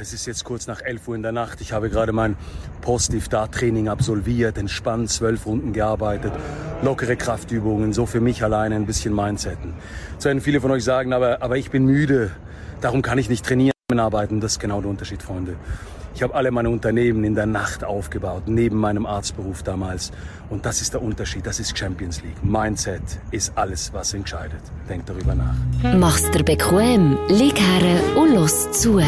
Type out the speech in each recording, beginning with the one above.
Es ist jetzt kurz nach 11 Uhr in der Nacht. Ich habe gerade mein Post-Iftar-Training absolviert, entspannt zwölf Runden gearbeitet, lockere Kraftübungen, so für mich alleine ein bisschen Mindsetten. Das werden viele von euch sagen, aber, aber ich bin müde. Darum kann ich nicht trainieren, arbeiten. Das ist genau der Unterschied, Freunde. Ich habe alle meine Unternehmen in der Nacht aufgebaut, neben meinem Arztberuf damals. Und das ist der Unterschied, das ist Champions League. Mindset ist alles, was entscheidet. Denkt darüber nach. Mach's dir bequem, lieg her und los zu.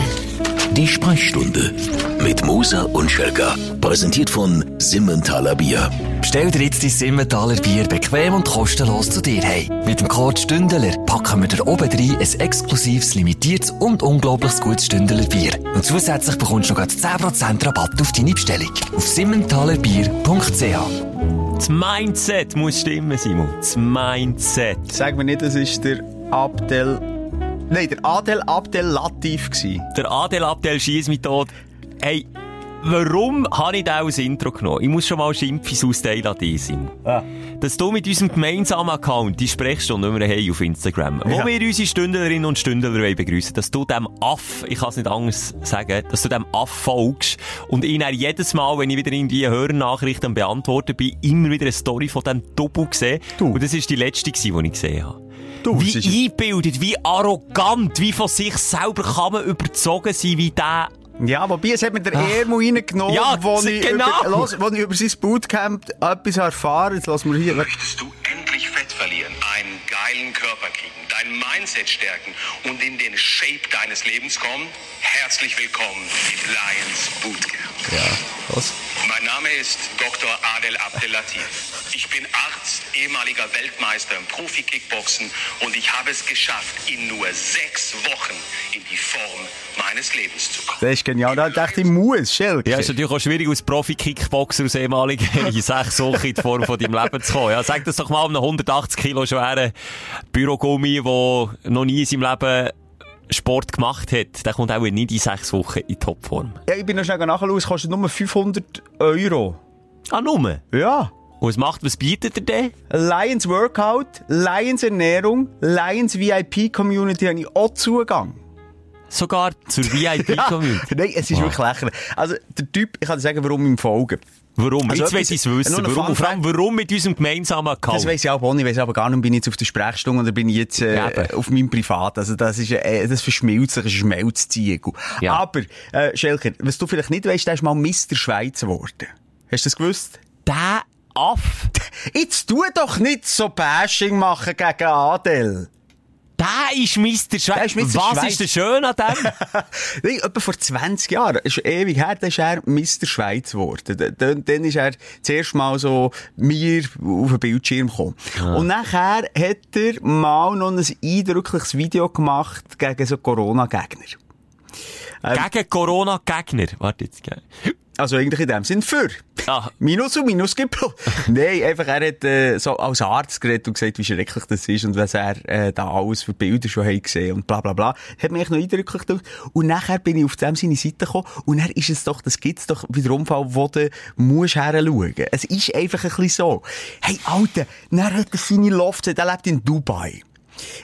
Die Sprechstunde mit Musa und Schelga. Präsentiert von Simmentaler Bier. Bestell dir jetzt dein Simmentaler Bier bequem und kostenlos zu dir hey. Mit dem Code Stündeler packen wir dir oben rein ein exklusives, limitiertes und unglaublich gutes Stündeler Bier. Und zusätzlich bekommst du noch 10% Rabatt auf deine Bestellung. Auf simmentalerbier.ch Das Mindset muss stimmen, Simon. Das Mindset. Sag mir nicht, das ist der Abdel... Nein, der Adel Abdel Latif gsi. Der Adel Abdel Schießmethode. Hey, warum habe ich da als Intro genommen? Ich muss schon mal Schimpfis austeilen an dich, Simon. Ah. Dass du mit unserem gemeinsamen Account, die Sprechstunde, die wir haben auf Instagram, Ja. wo wir unsere Stündlerinnen und Stündler begrüßen, dass du dem Aff, ich kann es nicht anders sagen, dass du dem Aff folgst und ihn dann jedes Mal, wenn ich wieder irgendwie Hörernachrichten am beantworten bin, immer wieder eine Story von diesem Double sehe. Du. Und das ist die letzte die ich gesehen habe. Du, wie ist- eingebildet, wie arrogant, wie von sich selber kann man überzogen sein, wie der Ja, wobei, es hat mir der Ermo reingenommen, Ja, wo, ich genau. über, los, wo ich über sein Bootcamp etwas erfahren Jetzt lassen wir hier... Möchtest du endlich Fett verlieren, einen geilen Körper kriegen, dein Mindset stärken und in den Shape deines Lebens kommen? Herzlich willkommen im Lions Bootcamp. Ja, los. Mein Name ist Dr. Adel Abdelatif. Ich bin Arzt, ehemaliger Weltmeister im Profi-Kickboxen und ich habe es geschafft, in nur sechs Wochen in die Form meines Lebens zu kommen. Das ist genial. Da dachte ich, muss, Schelke. Ja, es ist natürlich auch schwierig, als Profi-Kickboxer aus ehemaligen in sechs Wochen in die Form von deinem Leben zu kommen. Ja, sag das doch mal einem 180 Kilo schweren Bürogummi, der noch nie in seinem Leben Sport gemacht hat. Der kommt auch nicht in sechs Wochen in Topform. Ja, ich bin noch schnell nachschauen, es kostet nur 500 Euro. Ah, nur? Ja. Und was macht, was bietet er denn? Lions Workout, Lions Ernährung, Lions VIP Community habe ich auch Zugang. Sogar zur VIP-Community. Nein, es ist Wow. wirklich lächerlich. Also, der Typ, ich kann dir sagen, warum ihm folgen. Warum? Also Jetzt etwas- ich es wissen. Warum? Und vor allem, warum mit unserem gemeinsamen Account? Das weiss ich auch nicht. Ich weiss aber gar nicht, bin ich jetzt auf der Sprechstunde oder bin ich jetzt äh, auf meinem Privat. Also das ist, äh, das verschmilzt sich, ein Schmelzziegel. Ja. Aber, äh, Schelker, was du vielleicht nicht weißt, der ist mal Mr. Schweiz geworden. Hast du das gewusst? Der Aff, Jetzt tu doch nicht so Bashing machen gegen Adel. der ist Mr. Schweiz. Mr. Was Schweiz. ist denn schön an dem? Nein, etwa vor 20 Jahren, ist ewig her, dann ist er Mr. Schweiz geworden. Dann, dann ist er zuerst mal so mir auf den Bildschirm gekommen. Und nachher hat er mal noch ein eindrückliches Video gemacht gegen so Corona-Gegner. Gegen Corona-Gegner. Warte jetzt. gell. Also eigentlich in dem Sinn für. Ah. Minus und Minus gibt Plus. Nein, einfach er hat äh, so als Arzt geredet und gesagt, wie schrecklich das ist und was er äh, da alles für Bilder schon hat gesehen und bla bla bla. Hat mich noch eindrücklich gemacht. Und nachher bin ich auf dem seine Seite gekommen und dann ist es doch, das gibt's doch wieder Unfall, wo du musst heranschauen. Es ist einfach ein bisschen so. Hey, Alter, dann hat er seine Loft, der lebt in Dubai.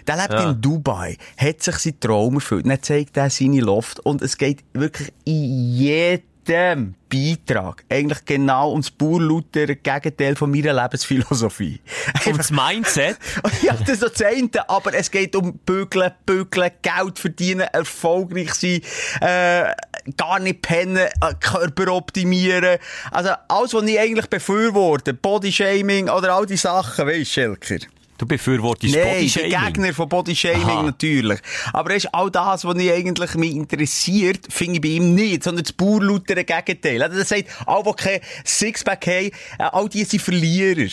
Der lebt in Dubai, hat sich sein Traum erfüllt. Dann zeigt er seine Loft und es geht wirklich in jedem Beitrag eigentlich genau ums purlautere Gegenteil von meiner Lebensphilosophie. Und das Mindset? ja, das ist das eine, aber es geht um Bügeln, Bügeln, Geld verdienen, erfolgreich sein, äh, gar nicht pennen, äh, Körper optimieren. Also alles, was ich eigentlich befürworte, Bodyshaming oder all die Sachen, weisst du, Schelker? Du befürwortest Nein, Bodyshaming. Gegner von Bodyshaming Aha. natürlich. Aber er ist all das, was mich eigentlich mich interessiert, finde ich bei ihm nicht, sondern das purlautere Gegenteil. Also, Er sagt, all die kein Sixpack haben, äh, all die sind Verlierer.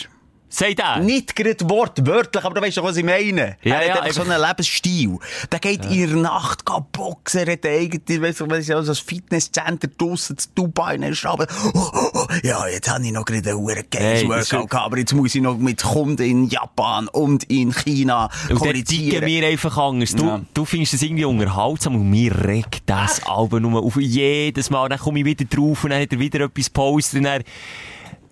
Sei der. Nicht gerade wortwörtlich, aber du weißt doch, was ich meine. Ja, er ja, hat einfach so einen Lebensstil. Der geht in der Nacht geht boxen, er hat eigentlich, weißt du, weißt du, so ein Fitnesscenter draussen zu Dubai, und er ist aber, oh, oh, oh, ja, jetzt habe ich noch gerade ein verdammt geiles Hey, das Workout ist- gehabt, aber jetzt muss ich noch mit Kunden in Japan und in China Und kommunizieren. wir einfach anders. Du, Ja. du findest es irgendwie unterhaltsam und mir regt das Album nur auf. Jedes Mal. Dann komme ich wieder drauf und dann hat er wieder etwas gepostet und dann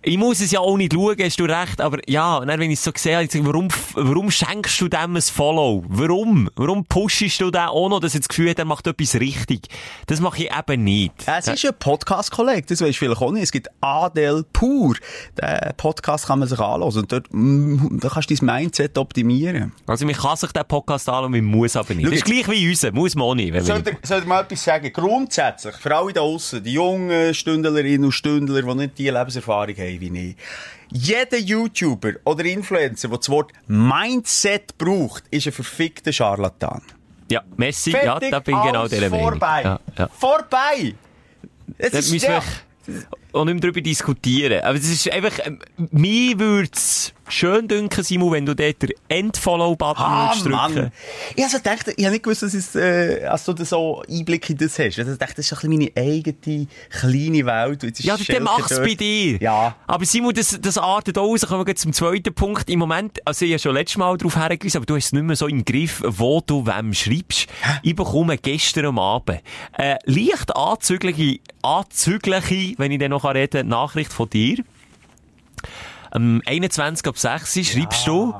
Ich muss es ja auch nicht schauen, hast du recht, aber ja, und dann, wenn ich es so sehe, ich sage, warum, warum schenkst du dem ein Follow? Warum? Warum pushst du den auch noch, dass er das Gefühl hat, er macht etwas richtig? Das mache ich eben nicht. Es ist ein Podcast-Kollege, das weisst du vielleicht auch nicht. Es gibt Adel Pur. Den Podcast kann man sich anhören und dort, mm, da kannst du dein Mindset optimieren. Also, man kann sich den Podcast anschauen, man muss aber nicht. Schau Das ist gleich wie unser, muss man auch nicht. Soll ich, ich mal etwas sagen? Grundsätzlich, für alle da draussen, die jungen Stündlerinnen und Stündler, die nicht die Lebenserfahrung haben wie ich. Jeder YouTuber oder Influencer, der das Wort Mindset braucht, ist ein verfickter Charlatan. ja, Messi, ja, da bin ich genau der Meinung. vorbei. Ja, ja. Vorbei! Es Da ist müssen auch nicht mehr darüber diskutieren. Aber es ist einfach, ähm, mir würde es schön dünken, Simon, wenn du dort den End-Follow-Button Ah, drücken. Mann. Ich also gedacht, ich habe nicht gewusst, dass, es, äh, als du so Einblick in das hast. Ich dachte, das ist ein bisschen meine eigene kleine Welt. Jetzt ist Ja, dann mach's bei dir. Ja. Aber Simon, das, das artet aus. Kommen wir zum zweiten Punkt. Im Moment, also ich habe schon letztes Mal darauf hergewiesen, aber du hast es nicht mehr so im Griff, wo du wem schreibst. Ich bekomme gestern am Abend äh, leicht anzügliche, anzügliche, wenn ich dann noch reden kann, Nachricht von dir. Am 21 ab 6 Uhr schreibst du,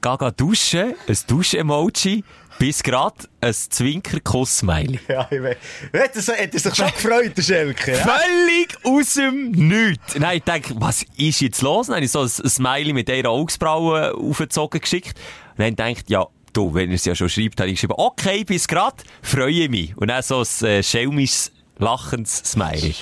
geh, geh duschen, ein Dusch-Emoji, bis grad ein Zwinker-Kuss-Smiley. Ja, ich weiß. Er, so- hat er sich schon gefreut, der Schelke? Ja? Völlig aus dem Nichts. Nein, ich denke, was ist jetzt los? Dann habe ich so ein, Smiley mit einer Augsbraue aufgezogen geschickt. Und dann denkt ja, du, wenn er es ja schon schreibt, habe ich geschrieben, okay, bis grad, freue mich. Und dann so ein äh, schelmisches, lachendes Smiley.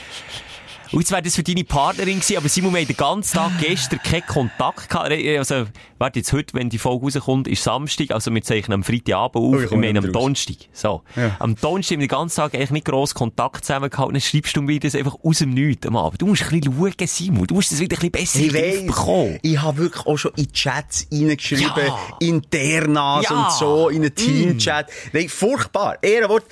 Und jetzt wäre das für deine Partnerin gewesen, aber Simon, wir haben den ganzen Tag gestern keinen Kontakt gehabt. Also, warte, jetzt heute, wenn die Folge rauskommt, ist Samstag, also wir zeichnen am Freitagabend auf, Oh, ich meine am. Donnerstag. So. Ja. Am Donnerstag haben wir den ganzen Tag eigentlich nicht gross Kontakt zusammen gehabt, und dann schreibst du mir das einfach aus dem Nichts am Abend. Du musst ein bisschen schauen, Simon, du musst das wieder ein bisschen besser Ich bekommen. ich habe wirklich auch schon in Chats reingeschrieben, Ja. internas Ja. und so, in einen Teamchat. Nein, furchtbar. Ehrenwort,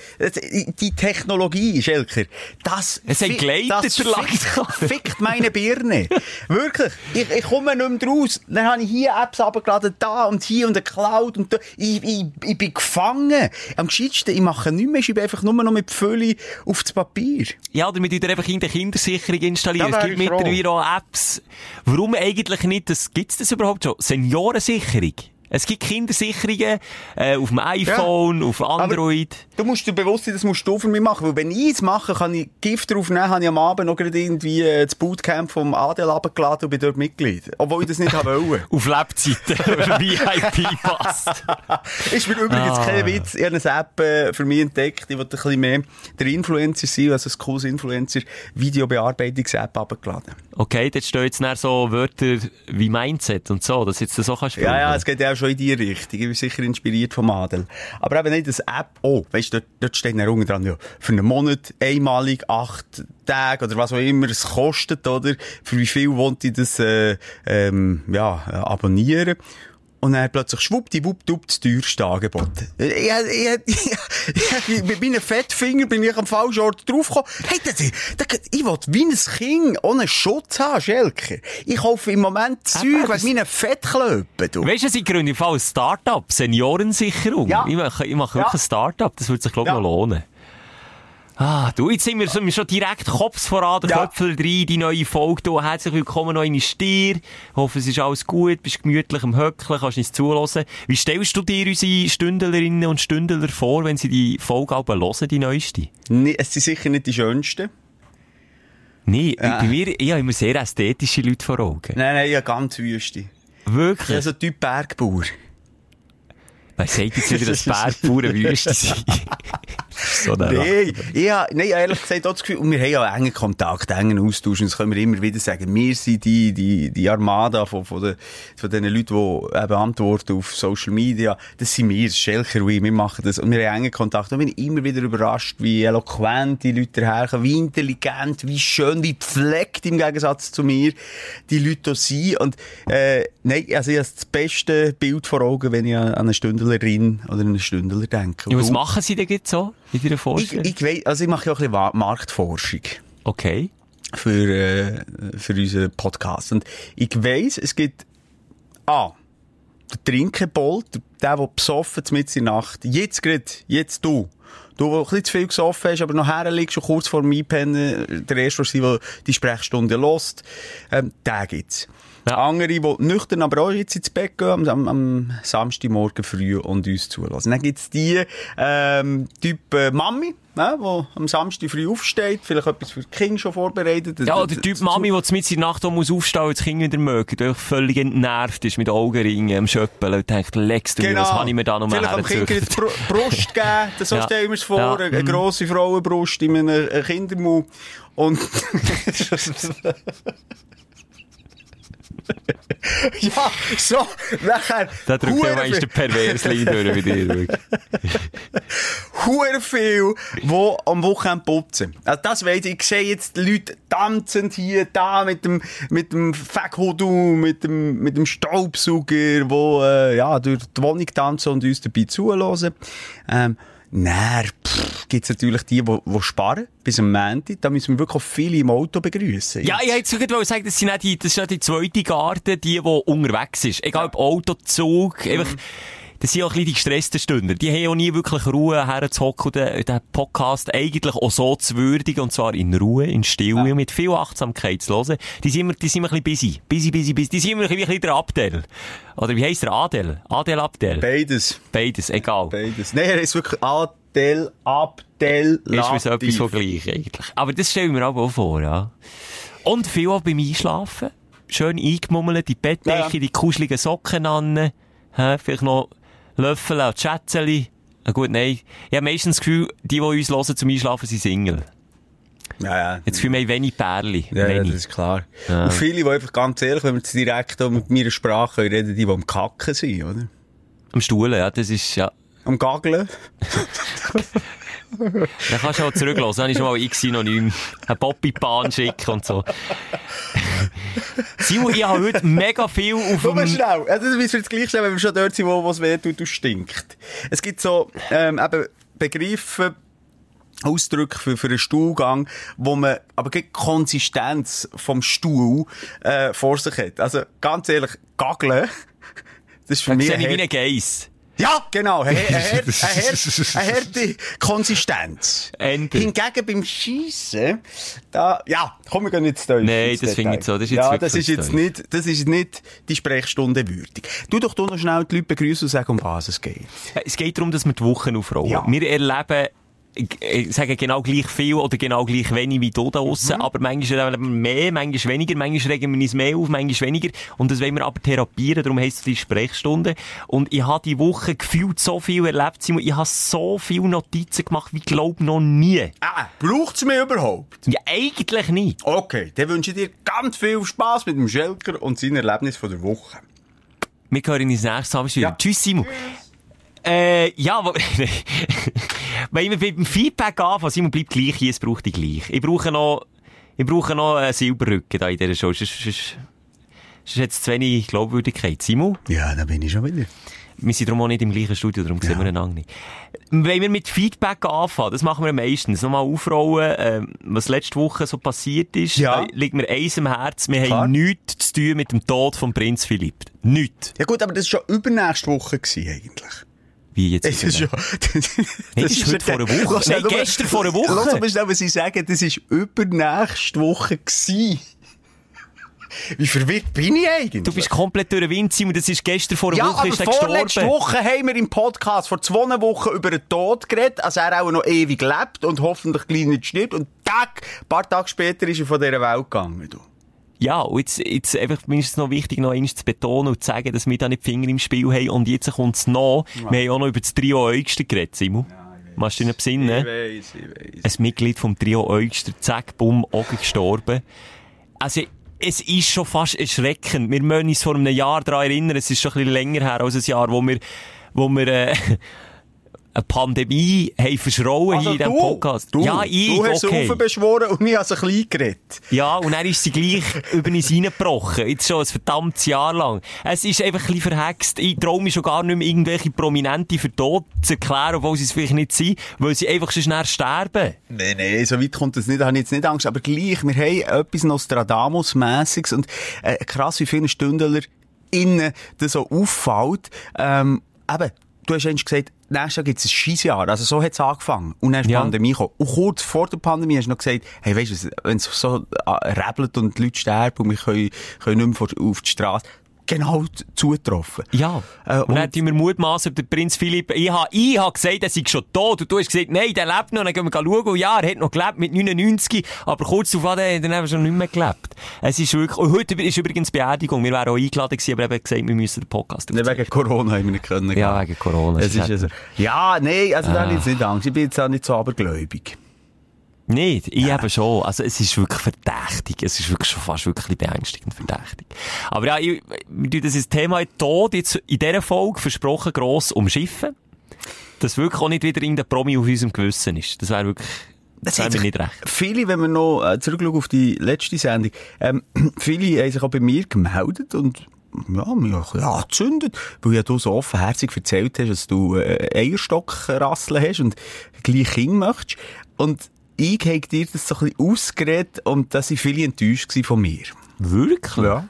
die Technologie, Schelker, das, Es hat geleitet, das. fickt, meine Birne. Wirklich. Ich, ich komme nicht mehr raus. Dann habe ich hier Apps abgeladen, da und hier und eine Cloud und da. Ich, ich, ich bin gefangen. Am gescheitsten, ich mache nichts mehr, ich schreibe einfach nur noch mit Fülle auf das Papier. Ja, wir tun dir einfach in der Kindersicherung installieren. Es gibt mittlerweile auch Apps. Warum eigentlich nicht? Das, gibt's das überhaupt schon? Seniorensicherung. Es gibt Kindersicherungen äh, auf dem iPhone, auf Android. Du musst dir bewusst sein, das musst du für mich machen. Weil wenn ich es mache, kann ich Gift drauf nehmen, habe ich am Abend noch gerade irgendwie äh, das Bootcamp vom Adel abgeladen und bin dort Mitglied. Obwohl ich das nicht wollte. Auf Lebzeiten. VIP passt. Ist mir übrigens Ah. kein Witz. Ich habe eine App äh, für mich entdeckt. Ich wollte ein bisschen mehr der Influencer sein, also ein cooles Influencer Videobearbeitungs-App abgeladen. Okay, dort stehen jetzt so Wörter wie Mindset und so, dass jetzt das so kannst Ja, ja, es geht ja schon in die Richtung. Ich bin sicher inspiriert vom Adel. Aber eben nicht das App. Oh, weißt du, dort, dort steht dann unten dran, ja, für einen Monat einmalig acht Tage oder was auch immer es kostet, oder? Für wie viel wollte ich das, äh, ähm, ja, äh, abonnieren? Und dann plötzlich schwuppdiwupp das teuerste Angebot. Ich, ich, ich, ich, mit meinen Fettfinger bin ich am falschen Ort draufgekommen. Hey, das, das, ich will wie ein Kind ohne Schutz haben, Schelker. Ich kaufe im Moment Zeug wegen meinen Fettklöppen, du. Weißt du, sie gründen im Fall ein Start-up, Seniorensicherung. Ja. Ich mache, ich mache Ja. wirklich ein Start-up, das würde sich, glaube ich, Ja. noch lohnen. Ah, du, jetzt sind wir, schon direkt Kopf voran, der Ja. Köpfel rein, die neue Folge. Du, herzlich willkommen noch in Stier. Ich hoffe, es ist alles gut, bist gemütlich am Höckeln, kannst uns zuhören. Wie stellst du dir unsere Stündlerinnen und Stündler vor, wenn sie die Folge aber hören, die neueste? Nee, es sind sicher nicht die schönsten. Nee, bei mir, ich habe immer sehr ästhetische Leute vor Augen. Nein, nein, ja, ganz wüste. Wirklich? Ja, so Typ Bergbauer. Man sagt jetzt wieder, dass Bergbauern Wüste sind. so Nein, ja, nein, ehrlich gesagt, auch das Gefühl, und wir haben ja engen Kontakt, engen Austausch, und das können wir immer wieder sagen. Wir sind die, die, die Armada von, von, den, von den Leuten, die eben antworten auf Social Media. Das sind wir, Schelker wir machen das. Und wir haben engen Kontakt. Und ich bin immer wieder überrascht, wie eloquent die Leute daherkommen, wie intelligent, wie schön, wie gepflegt im Gegensatz zu mir die Leute hier sind. Und, äh, nein, also ich habe das beste Bild vor Augen, wenn ich an eine Stündlerin oder einen Stündler denke. Ja, was machen sie denn jetzt so in deiner ich, Vorstellung? ich weiss, also ich mache ja auch ein bisschen Marktforschung okay. für, äh, für unseren Podcast. Und ich weiss, es gibt, ah, der Trinkebold, der, der besoffen mit in der Nacht, jetzt gerade, jetzt du, Du, der ein bisschen zu viel gesoffen hast, aber noch herliegst und kurz vor dem Einpennen der Erste der die Sprechstunde lost, ähm, den gibt's. Ja. Andere, die nüchtern aber auch jetzt ins Bett gehen, am, am, am Samstagmorgen früh und uns zulassen. Dann gibt's die, ähm, Typ äh, Mami, ne, die am Samstag früh aufsteht, vielleicht etwas für die Kinder schon vorbereitet. Ja, der Typ Mami, der mit in der Nacht muss aufstehen und das Kind wieder mögen, der völlig entnervt ist mit Augenringen am Schöppeln und denkt, leckst du mir, was habe ich mir da noch Genau. Vielleicht am Kind? Br Brust geben, das so Ja. stellen wir es vor, Ja. eine, eine Mhm. grosse Frauenbrust in einem äh, Kindermund. Und, ja, so, nachher, Da drückt ja der viel- Perversling durch bei dir. wirklich. hure viel, die am Wochenende putzen. Also das weiss ich. Ich sehe jetzt die Leute tanzend hier, da, mit dem, mit dem mit dem, mit dem Staubsauger, wo, äh, ja, durch die Wohnung tanzen und uns dabei zuhören. Ähm, Nein, gibt's natürlich die, die, die sparen bis am Montag. Da müssen wir wirklich viele im Auto begrüßen. Ja, ich hätte sogar sagen, das, sind nicht die, das ist nicht die zweite Garde, die, die unterwegs ist. Egal ob Auto, Zug, einfach, das sind auch ein bisschen die gestressten Stünder. Die haben auch nie wirklich Ruhe herzuhocken und den, den Podcast eigentlich auch so zu würdigen, und zwar in Ruhe, in Stille, mit viel Achtsamkeit zu hören. Die sind immer, die sind immer ein bisschen busy. Busy, busy, busy. Die sind immer ein bisschen der Abdel. Oder wie heisst der? Adel? Adel Abdel? Beides. Beides, egal. Beides. Nein, er ist wirklich Adel, Abdel, Ist wie so etwas Latif. von gleich, eigentlich. Aber das stellen wir aber auch vor, ja. Und viel auch beim Einschlafen. Schön eingemummelt, die Bettdecke, Ja, ja. die kuscheligen Socken an. Hä? Vielleicht noch Löffel und Schätzeli. Gut, nein. Ich habe meistens das Gefühl, die, die uns hören zum Einschlafen, sind Single. Ja, ja. Jetzt fühlen wir wenig Pärli. Ja, ja, wenig. das ist klar. Und viele, die einfach ganz ehrlich, wenn wir jetzt direkt mit meiner Sprache reden, die, die am Kacken sind, oder? Am Stuhl, ja, das ist, ja. Am Gaggeln. Dann kannst du auch zurücklassen. Dann schon mal ein Synonym. Ein Poppy-Bahn schicken und so. Simon, ich habe heute mega viel auf Komm mal dem... schnell. Ja, das müssen wir jetzt gleich schnell, wenn wir schon dort sind, wo es weh tut und stinkt. Es gibt so, ähm, eben Begriffe, Ausdrücke für, für einen Stuhlgang, wo man aber die Konsistenz vom Stuhl äh, vor sich hat. Also ganz ehrlich, Gaggeln, das ist für mich sehe ich wie ein ein Geiss. Ja, genau. Eine, harte Konsistenz. Ende. Hingegen beim Schießen, da, ja, komm, wir gehen jetzt da Nein, das finde ich so. Das ist jetzt ja, das ist jetzt nicht, das ist nicht die Sprechstunde würdig. Du doch du noch schnell die Leute begrüßen und sagen, um was es geht. Es geht darum, dass wir die Wochen aufrollen. Ja. Wir erleben, ich, ich sage genau gleich viel oder genau gleich wenig wie du da draussen, Mhm. aber manchmal mehr, manchmal weniger, manchmal regen wir uns mehr auf, manchmal weniger. Und das wollen wir aber therapieren, darum heisst es die Sprechstunde. Und ich habe die Woche gefühlt so viel erlebt, Simon. Ich habe so viele Notizen gemacht, wie glaub noch nie. Ah, braucht's mir überhaupt? Ja, eigentlich nicht. Okay, dann wünsche ich dir ganz viel Spass mit dem Schelker und seinem Erlebnis von der Woche. Wir hören uns nächstes Mal wieder. Ja. Tschüss, Simon. Äh, ja, wenn wir beim Feedback anfangen, Simon bleibt gleich hier, es braucht die gleich. Ich brauche noch, ich brauche noch einen Silberrücken da in dieser Show. Sonst, sonst, sonst hat es zu wenig Glaubwürdigkeit. Simon, Ja, da bin ich schon wieder. wir sind darum auch nicht im gleichen Studio, darum sehen wir einander nicht. Wenn wir mit Feedback anfangen, das machen wir meistens, nochmal aufrollen, ähm, was letzte Woche so passiert ist, Ja. da liegt mir eins im Herzen, wir Klar. haben nichts zu tun mit dem Tod von Prinz Philipp. Nichts. Ja gut, aber das war schon übernächste Woche gewesen, eigentlich. Wie jetzt? Es ist ja, Nee, das ist heute vor einer Woche. Nein, nur- gestern vor einer Woche. Lass aber schnell, was ich sage, das ist übernächste Woche gewesen. Wie verwirrt bin ich eigentlich? Du bist komplett durch den Wind, Simon. Das ist gestern vor einer ja, Woche ist er vorletzte gestorben. Woche haben wir im Podcast vor zwei Wochen über den Tod geredet, als er auch noch ewig lebt und hoffentlich gleich nicht stirbt. Und Tag, ein paar Tage später ist er von dieser Welt gegangen. Du. Ja, und jetzt, jetzt einfach, mir ist es noch wichtig, noch einmal zu betonen und zu sagen, dass wir da nicht die Finger im Spiel haben. Und jetzt kommt es noch. Wir haben auch noch über das Trio Eugster geredet, Simon. Machst du dich noch besinnen? weiss, ich weiss. Ein Mitglied vom Trio Eugster, zack, bumm, Auge gestorben. Also, es ist schon fast erschreckend. Wir müssen uns vor einem Jahr daran erinnern, es ist schon ein bisschen länger her als ein Jahr, wo wir, wo wir, äh, eine Pandemie haben verschrauen hier in diesem Podcast. Also du, ja, ich, du hast okay. beschworen und ich habe ein klein geredet. Ja, und dann ist sie gleich über uns reingebrochen. Jetzt schon ein verdammtes Jahr lang. Es ist einfach ein bisschen verhext. Ich traue mich schon gar nicht mehr, irgendwelche Prominente für tot zu erklären, obwohl sie es vielleicht nicht sind, weil sie einfach so schnell sterben. Nein, nein, so weit kommt das nicht, da habe ich jetzt nicht Angst. Aber gleich, wir haben etwas Nostradamus-mässiges und äh, krass, wie viele Stündler innen das so auffällt. Ähm, eben, du hast eigentlich gesagt, nächstes Jahr gibt es ein Scheissjahr. Also so hat es angefangen. Und dann ist die Ja. Pandemie gekommen. Und kurz vor der Pandemie hast du noch gesagt, hey, weißt du, wenn es so äh, rebelt und die Leute sterben und wir können, können nicht mehr auf die Straße, genau zugetroffen. Ja. Äh, und, und- dann tun wir mutmaßen, der Prinz Philipp, ich habe ich ha gesagt, er sei schon tot. Und du hast gesagt, nein, der lebt noch. Dann gehen wir schauen. Und ja, er hat noch gelebt mit 99. Aber kurz darauf hat er dann eben schon nicht mehr gelebt. Es ist wirklich, und heute ist übrigens Beerdigung. Wir wären auch eingeladen gewesen, aber eben gesagt, wir müssen den Podcast Nicht aufzeichnen. wegen Corona haben wir nicht können. Ja, wegen Corona. Es ist also, ja, nein, also da habe ich jetzt nicht Angst. Ich bin jetzt auch nicht so abergläubig. Nicht, ich eben schon. Also, es ist wirklich verdächtig. Es ist wirklich schon fast wirklich beängstigend verdächtig. Aber ja, ich, das ist Thema Tod jetzt in dieser Folge versprochen gross umschiffen. Dass wirklich auch nicht wieder irgendein Promi auf unserem Gewissen ist. Das wäre wirklich, das wäre mir sich nicht recht. Viele, wenn wir noch äh, zurückschauen auf die letzte Sendung, ähm, viele haben sich auch bei mir gemeldet und ja, mich angezündet, weil ja du so offenherzig erzählt hast, dass du äh, Eierstockrasseln hast und gleich Kind möchtest. Und ich habe dir das so ein bisschen ausgeredet und da waren viele enttäuscht von mir. Wirklich? Ja.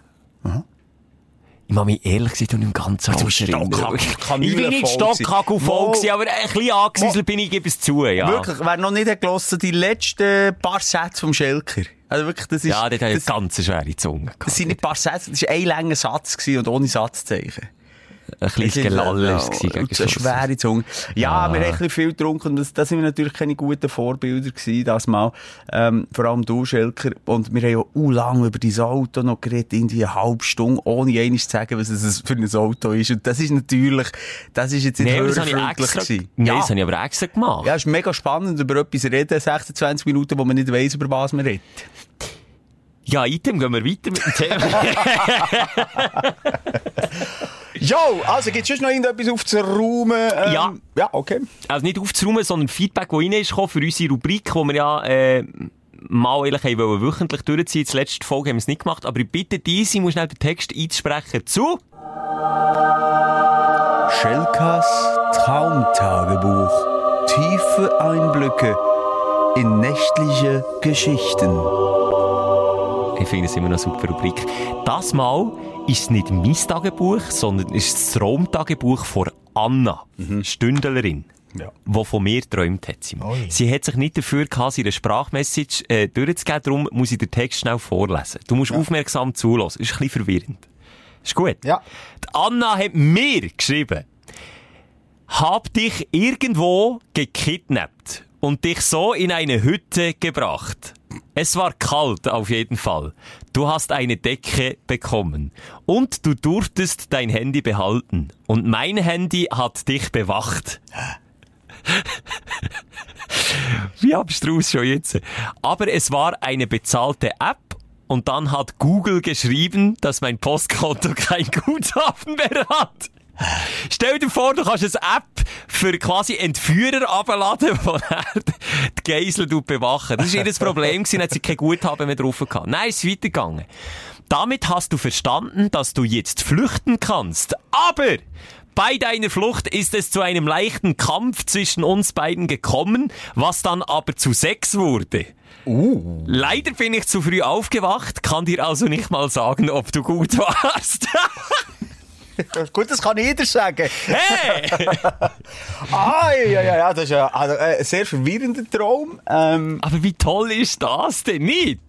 Ich muss mich ehrlich gesagt nicht im ganzen erinnern. Stockhagel- Ich bin nicht voll Stockhagel voll gewesen, aber ein bisschen angesäuselt bin ich, gebe es zu, ja. Wirklich, wer noch nicht hat die letzten paar Sätze vom Schelker. Also wirklich, das ist... Ja, dort das, eine ganz schwere Zunge. gehabt. das sind nicht paar Sätze, das war ein langer Satz gewesen und ohne Satzzeichen. Ein kleines Gelalle ja, war es gegen Eine schwere Zunge. Ja, wir haben ein viel getrunken. Das, das sind wir natürlich keine guten Vorbilder gewesen, das mal. Ähm, vor allem du, Schelker. Und wir haben ja auch lange über dein Auto noch geredet, in die halbe Stunde, ohne einmal zu sagen, was es für ein Auto ist. Und das ist natürlich, das ist jetzt nicht Nee, hörerfreundlich gewesen. nee, das habe ich aber extra gemacht. Ja, es ist mega spannend, über etwas reden, 26 Minuten, wo man nicht weiss, über was man redet. Ja, item, gehen wir weiter mit dem Thema. Jo, also gibt's sonst noch irgendetwas aufzuräumen? Ähm, Ja. Ja, okay. also nicht aufzuräumen, sondern Feedback, das rein ist für unsere Rubrik, die wir ja, äh, mal eigentlich haben wollen, wöchentlich durchziehen. Die letzte Folge haben wir es nicht gemacht, aber ich bitte dich, sie muss schnell den Text einsprechen zu. Schelkas Traumtagebuch. Tiefe Einblicke in nächtliche Geschichten. Ich finde es immer noch eine super Rubrik. Das Mal ist nicht mein Tagebuch, sondern ist das Traumtagebuch von Anna, Stündlerin. Ja. die von mir geträumt hat. Simon. Ui. Sie hat sich nicht dafür gehabt, ihre Sprachmessage äh, durchzugeben, darum muss ich den Text schnell vorlesen. Du musst aufmerksam zulassen. Ist ein bisschen verwirrend. Ist gut? Ja. Die Anna hat mir geschrieben, hab dich irgendwo gekidnappt und dich so in eine Hütte gebracht. Es war kalt auf jeden Fall. Du hast eine Decke bekommen. Und du durftest dein Handy behalten. Und mein Handy hat dich bewacht. Wie abstrus schon jetzt. Aber es war eine bezahlte App und dann hat Google geschrieben, dass mein Postkonto kein Guthaben mehr hat. Stell dir vor, du kannst eine App für quasi Entführer abladen, er die Geisel bewachen. Das war ihr Problem, gewesen, hat sie kein Guthaben mehr drauf gehabt. Nein, es ist weitergegangen. Damit hast du verstanden, dass du jetzt flüchten kannst. Aber bei deiner Flucht ist es zu einem leichten Kampf zwischen uns beiden gekommen, was dann aber zu Sex wurde. Leider bin ich zu früh aufgewacht, kann dir also nicht mal sagen, ob du gut warst. Gut, das kann jeder sagen. hey! Ah, ja, ja, ja, das ist ja also, äh, ein sehr verwirrender Traum. Ähm, Aber wie toll ist das denn nicht?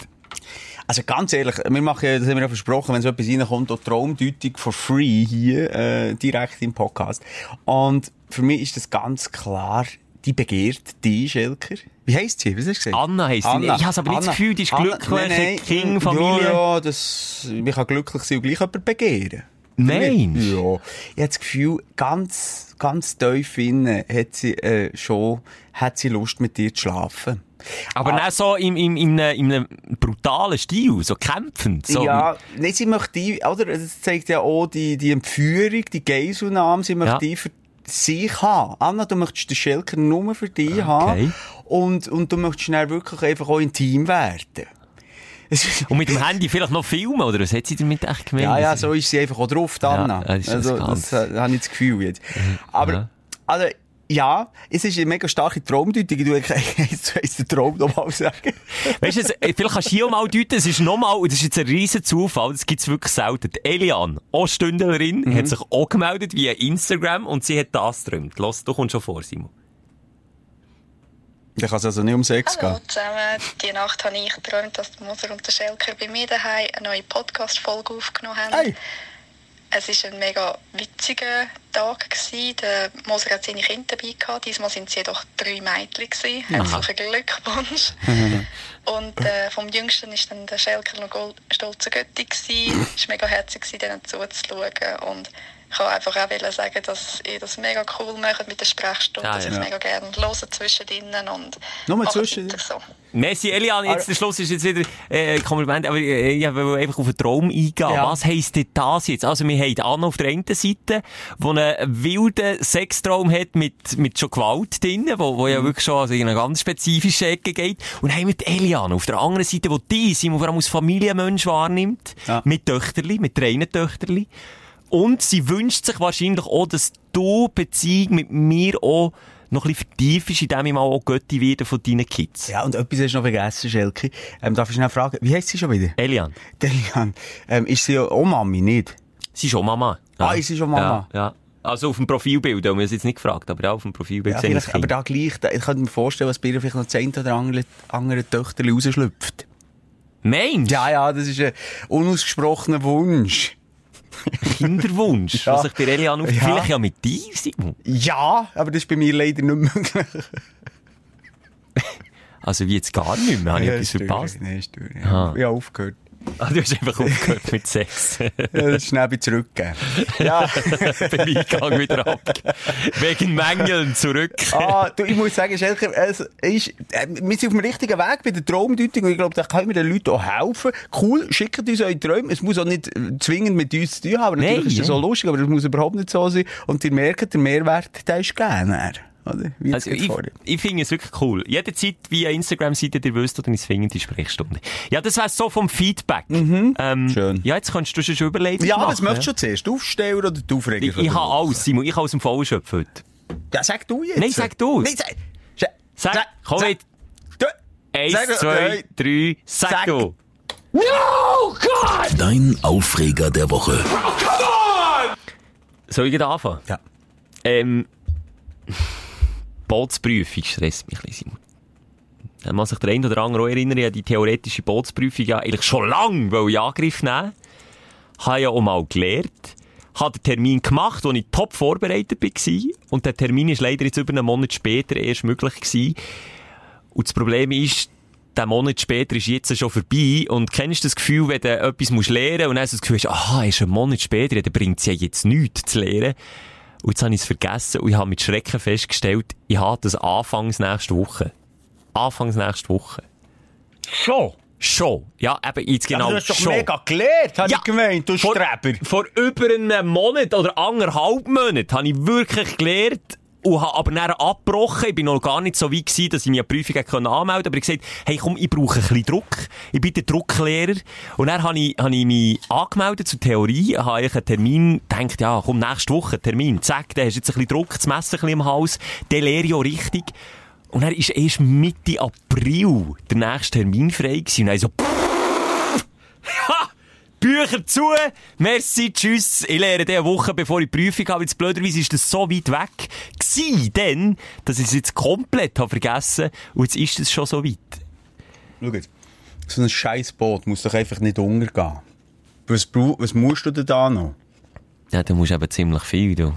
also ganz ehrlich, wir machen das haben wir ja versprochen, wenn so etwas reinkommt, auch Traumdeutung for free hier, äh, direkt im Podcast. Und für mich ist das ganz klar, die begehrt die, Schelker. Wie heisst sie? Was hast du gesagt? Anna heisst sie. Ich habe aber nicht das Gefühl, die ist glücklich, King, Familie. Ja, ja, das, man kann glücklich sein und gleich jemanden begehren. Nein. Ja. Ich habe das Gefühl, ganz, ganz tief innen hat sie, äh, schon, hat sie Lust mit dir zu schlafen. Aber nicht so im, im, in, einem, in einem brutalen Stil, so kämpfend. So. Ja, nein, sie möchte die, oder? Das zeigt ja auch die, die Entführung, die Geiselnahme, sie möchte Ja. die für sich haben. Anna, du möchtest den Schelker nur für dich haben. Und, und du möchtest schnell wirklich einfach auch intim werden. Es Und mit dem Handy vielleicht noch filmen, oder was hat sie damit echt gemeint? Ja, ja, so ist sie einfach auch drauf, Anna. Ja, das ist also, das das äh, habe ich das Gefühl jetzt. Aber, Ja. also, Ja, es ist eine mega starke Traumdeutung. Eins zu eins den Traum nochmal sagen. Weißt du, es- äh, vielleicht kannst du hier mal deuten, es ist nochmal, das ist jetzt ein riesen Zufall, das gibt's wirklich selten. Die Elian, auch Stündlerin, Mhm. hat sich auch gemeldet via Instagram und sie hat das geträumt. Los, du kommst schon vor, Simon. Da kann es also nicht um Sex Hallo gehen. zusammen. Die Nacht habe ich geträumt, dass Moser und der Schelker bei mir daheim eine neue Podcast-Folge aufgenommen haben. Hey. Es war ein mega witziger Tag. Gewesen. Der Moser hat seine Kinder dabei gehabt. Diesmal sind sie jedoch drei Mädchen. Gewesen. Herzlichen Glückwunsch. und äh, vom Jüngsten war dann der Schelker noch stolzer Götti. Es war mega herzig, gewesen, denen zuzuschauen. Und ich wollte einfach auch sagen, dass ihr das mega cool macht mit der Sprechstunde. Ah, dass ich ja. es mega gerne höre zwischendrin. Und Nur weiter So. Merci, Elian. Jetzt, der Schluss ist jetzt wieder, äh, Kompliment, aber äh, ich will einfach auf den Traum eingehen. Ja. Was heisst denn das jetzt? Also, wir haben Anna auf der einen Seite, die einen wilden Sextraum hat mit, mit schon Gewalt drin, wo, wo Mhm. ja wirklich schon also in eine ganz spezifische Ecke geht. Und haben wir Elian auf der anderen Seite, die die Simon vor allem als Familienmensch wahrnimmt. Ja. Mit Töchterli, mit drei Töchterli. Und sie wünscht sich wahrscheinlich auch, dass du die Beziehung mit mir auch noch ein bisschen vertiefst, indem ich mal auch Götti werde von deinen Kids. Ja, und etwas hast du noch vergessen, Schelke. Ähm, darf ich schnell fragen, wie heisst sie schon wieder? Elian. Delian. Ähm, ist sie auch Mami, nicht? Sie ist schon Mama. Ah, ist sie schon Mama? Ja, ja. Also auf dem Profilbild, wir haben es jetzt nicht gefragt, aber ja, auf dem Profilbild Ja, wir vielleicht, aber da gleich, da, ich könnte mir vorstellen, was bei ihr vielleicht noch eine oder andere, andere Töchterchen rausschlüpft. Mensch, Ja, ja, das ist ein unausgesprochener Wunsch. Kinderwunsch, Ja. was sich bei Elian auf... Ja. Vielleicht ja mit dir, Simon. Ja, aber das ist bei mir leider nicht möglich. Also wie jetzt gar nicht mehr, habe ich Ja, etwas verpasst. Nee, ist durch. Ja, ich habe aufgehört. Ah, du hast einfach aufgehört mit Sex. Ja, schnell wieder zurückgeben. Ja. Beim Eingang wieder ab. Wegen Mängeln zurück. ah, du, ich muss sagen, Schelke, es ist, äh, wir sind auf dem richtigen Weg bei der Traumdeutung und ich glaube, da können wir den Leuten auch helfen. Cool, schickt uns eure Träume. Es muss auch nicht zwingend mit uns zu tun haben. Natürlich Nein, ist das so lustig, aber das muss überhaupt nicht so sein. Und ihr merkt, der Mehrwert, der ist gegeben. Also gerade ich, ich finde es wirklich cool. Jederzeit via Instagram-Seite, ihr wisst, oder ins Finger die Sprechstunde. Ja, das wär's so vom Feedback. Ähm, Schön. Ja, jetzt kannst du schon überlegen. Ja, was möchtest du zuerst? Aufsteller oder die Aufreger? Ich, ich habe alles, Simon. Ich habe aus dem Vollen schöpfen heute. Ja, sag du jetzt. Nein, sag du. Nein, sag. Sag, Sag, komm mit. Du. Eins, Sag- zwei, drei. drei, sag, Sag. du. Dein Aufreger der Woche. Soll ich anfangen? Ja. Ähm, Bootsprüfung stresst mich ein bisschen, Simon. Da muss sich der eine oder andere auch erinnern, ich die theoretische Bootsprüfung ja eigentlich schon lange wollte in Angriff nehmen. Habe ja auch mal gelernt. Habe den Termin gemacht, wo ich top vorbereitet war. Und der Termin ist leider jetzt über einen Monat später erst möglich gewesen. Und das Problem ist, der Monat später ist jetzt schon vorbei. Und kennst du das Gefühl, wenn du etwas musst lernen und dann hast du das Gefühl, hast, aha, ist ein Monat später, dann bringt es ja jetzt nichts zu lernen. Und jetzt habe ich es vergessen und ich habe mit Schrecken festgestellt, ich habe das anfangs nächste Woche. Anfangs nächste Woche. Schon. Schon. Ja, eben jetzt genau aber du hast doch schon. mega gelernt, habe Ja. ich gemeint, du vor, Streber. vor über einem Monat oder anderthalb Monaten habe ich wirklich gelernt und habe aber dann abgebrochen. Ich bin noch gar nicht so weit gewesen, dass ich die Prüfung anmelden Aber ich gesagt, hey komm, ich brauche ein bisschen Druck. Ich bin der Drucklehrer. Und dann habe ich, habe ich mich angemeldet zur Theorie, habe eigentlich einen Termin, gedacht, ja, komm, nächste Woche Termin. Zack, dann hast du jetzt ein bisschen Druck, das Messer ein bisschen im Hals. Dann lehre ich auch richtig. Und dann ist erst Mitte April der nächste Termin frei gewesen. Und dann so, Ha! Bücher zu, merci, tschüss. Ich lehre diese Woche, bevor ich die Prüfung habe. Jetzt blöderweise ist das so weit weg gewesen, denn, dass ich es jetzt komplett habe vergessen und jetzt ist es schon so weit. Schau jetzt. So ein scheiß Boot muss doch einfach nicht untergehen. Was, was musst du denn da noch? Ja, du musst eben ziemlich viel, du.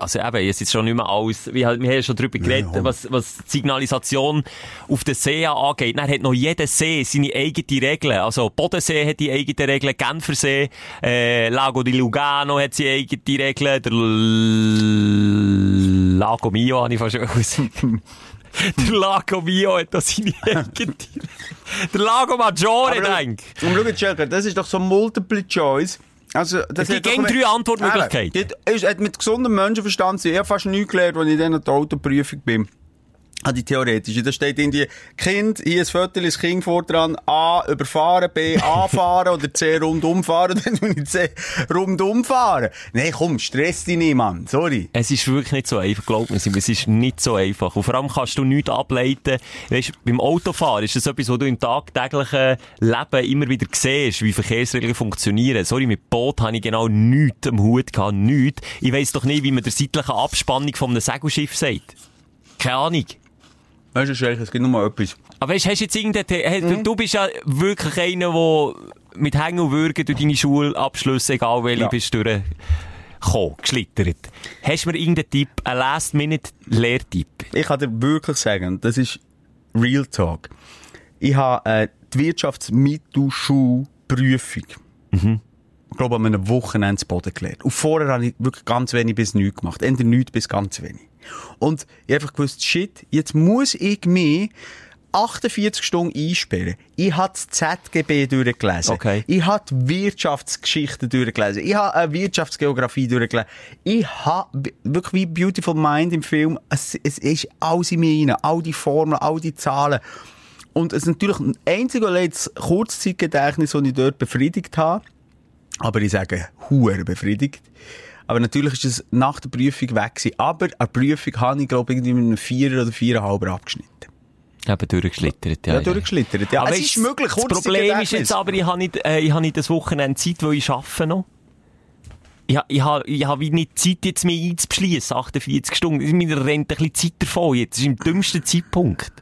Also eben, jetzt ist schon nicht mehr alles, wir, haben- wir haben ja schon drüber geredet, Ja. was, was die Signalisation auf den See angeht. Dann hat noch jeder See seine eigenen Regeln. Also Bodensee hat die eigenen Regeln, Genfersee, äh, Lago di Lugano hat seine eigenen Regeln, der L Lago Mio habe ich fast schon. Der Lago Mio hat da seine eigenen Der Lago Maggiore, denke ich. Und schau das ist doch so Multiple Choice. Also, das Es gibt gegen drei Antwortmöglichkeiten. Eben, mit gesundem Menschenverstand habe fast nichts gelernt, als ich an der Autoprüfung bin. Ah, die theoretische. Da steht in die Kind, hier ein Viertel, das Kind vor dran, A, überfahren, B, anfahren oder C, rundum fahren, dann tue ich C, rundum fahren. Nee, komm, stress dich nicht, Mann. Sorry. Es ist wirklich nicht so einfach, glaub mir, es ist nicht so einfach. Und vor allem kannst du nichts ableiten. Weißt, beim Autofahren ist das etwas, was du im tagtäglichen Leben immer wieder siehst, wie Verkehrsregeln funktionieren. Sorry, mit Boot habe ich genau nichts am Hut gehabt, nichts. Ich weiss doch nicht, wie man der seitlichen Abspannung von einem Segelschiff sagt. Keine Ahnung. Weißt du, Scheich, es gibt nur mal etwas. Aber weißt, hast du jetzt irgendein, hey, du, du bist ja wirklich einer, der mit Hängen und Würgen durch deine Schulabschlüsse, egal welche, Ja. bist du durchgekommen, geschlittert. Hast du mir irgendeinen Tipp, einen Last-Minute-Lehrtipp? Ich kann dir wirklich sagen, das ist Real Talk. Ich habe äh, die Wirtschaftsmittelschulprüfung, ich glaube, an einem Wochenende zu Boden gelernt. Und vorher habe ich wirklich ganz wenig bis nichts gemacht. Entweder nichts bis ganz wenig. Und ich habe einfach gewusst, shit, jetzt muss ich mich 48 Stunden einsperren. Ich habe das ZGB durchgelesen. Okay. Ich habe die Wirtschaftsgeschichte durchgelesen. Ich habe eine Wirtschaftsgeografie durchgelesen. Ich habe wirklich wie Beautiful Mind im Film. Es, es ist alles in mir rein. All die Formeln, all die Zahlen. Und es ist natürlich ein einzig und das Kurzzeitgedächtnis, das ich dort befriedigt habe. Aber ich sage, huere befriedigt. Aber natürlich ist es nach der Prüfung weg gewesen. Aber an der Prüfung habe ich, glaube ich, irgendwie mit einem Vierer oder Viererhalber abgeschnitten. Eben durchgeschlittert, ja. Ja, durchgeschlittert. Ja, Aber es weisst, ist möglich. Das Problem ist jetzt aber, ich habe nicht, äh, ich habe nicht das Wochenende Zeit, weil ich arbeite noch. Ich, ich habe ich ha wie nicht Zeit, jetzt mich einzubeschließen, 48 Stunden. Mir rennt ein bisschen Zeit davon jetzt. Das ist im dümmsten Zeitpunkt.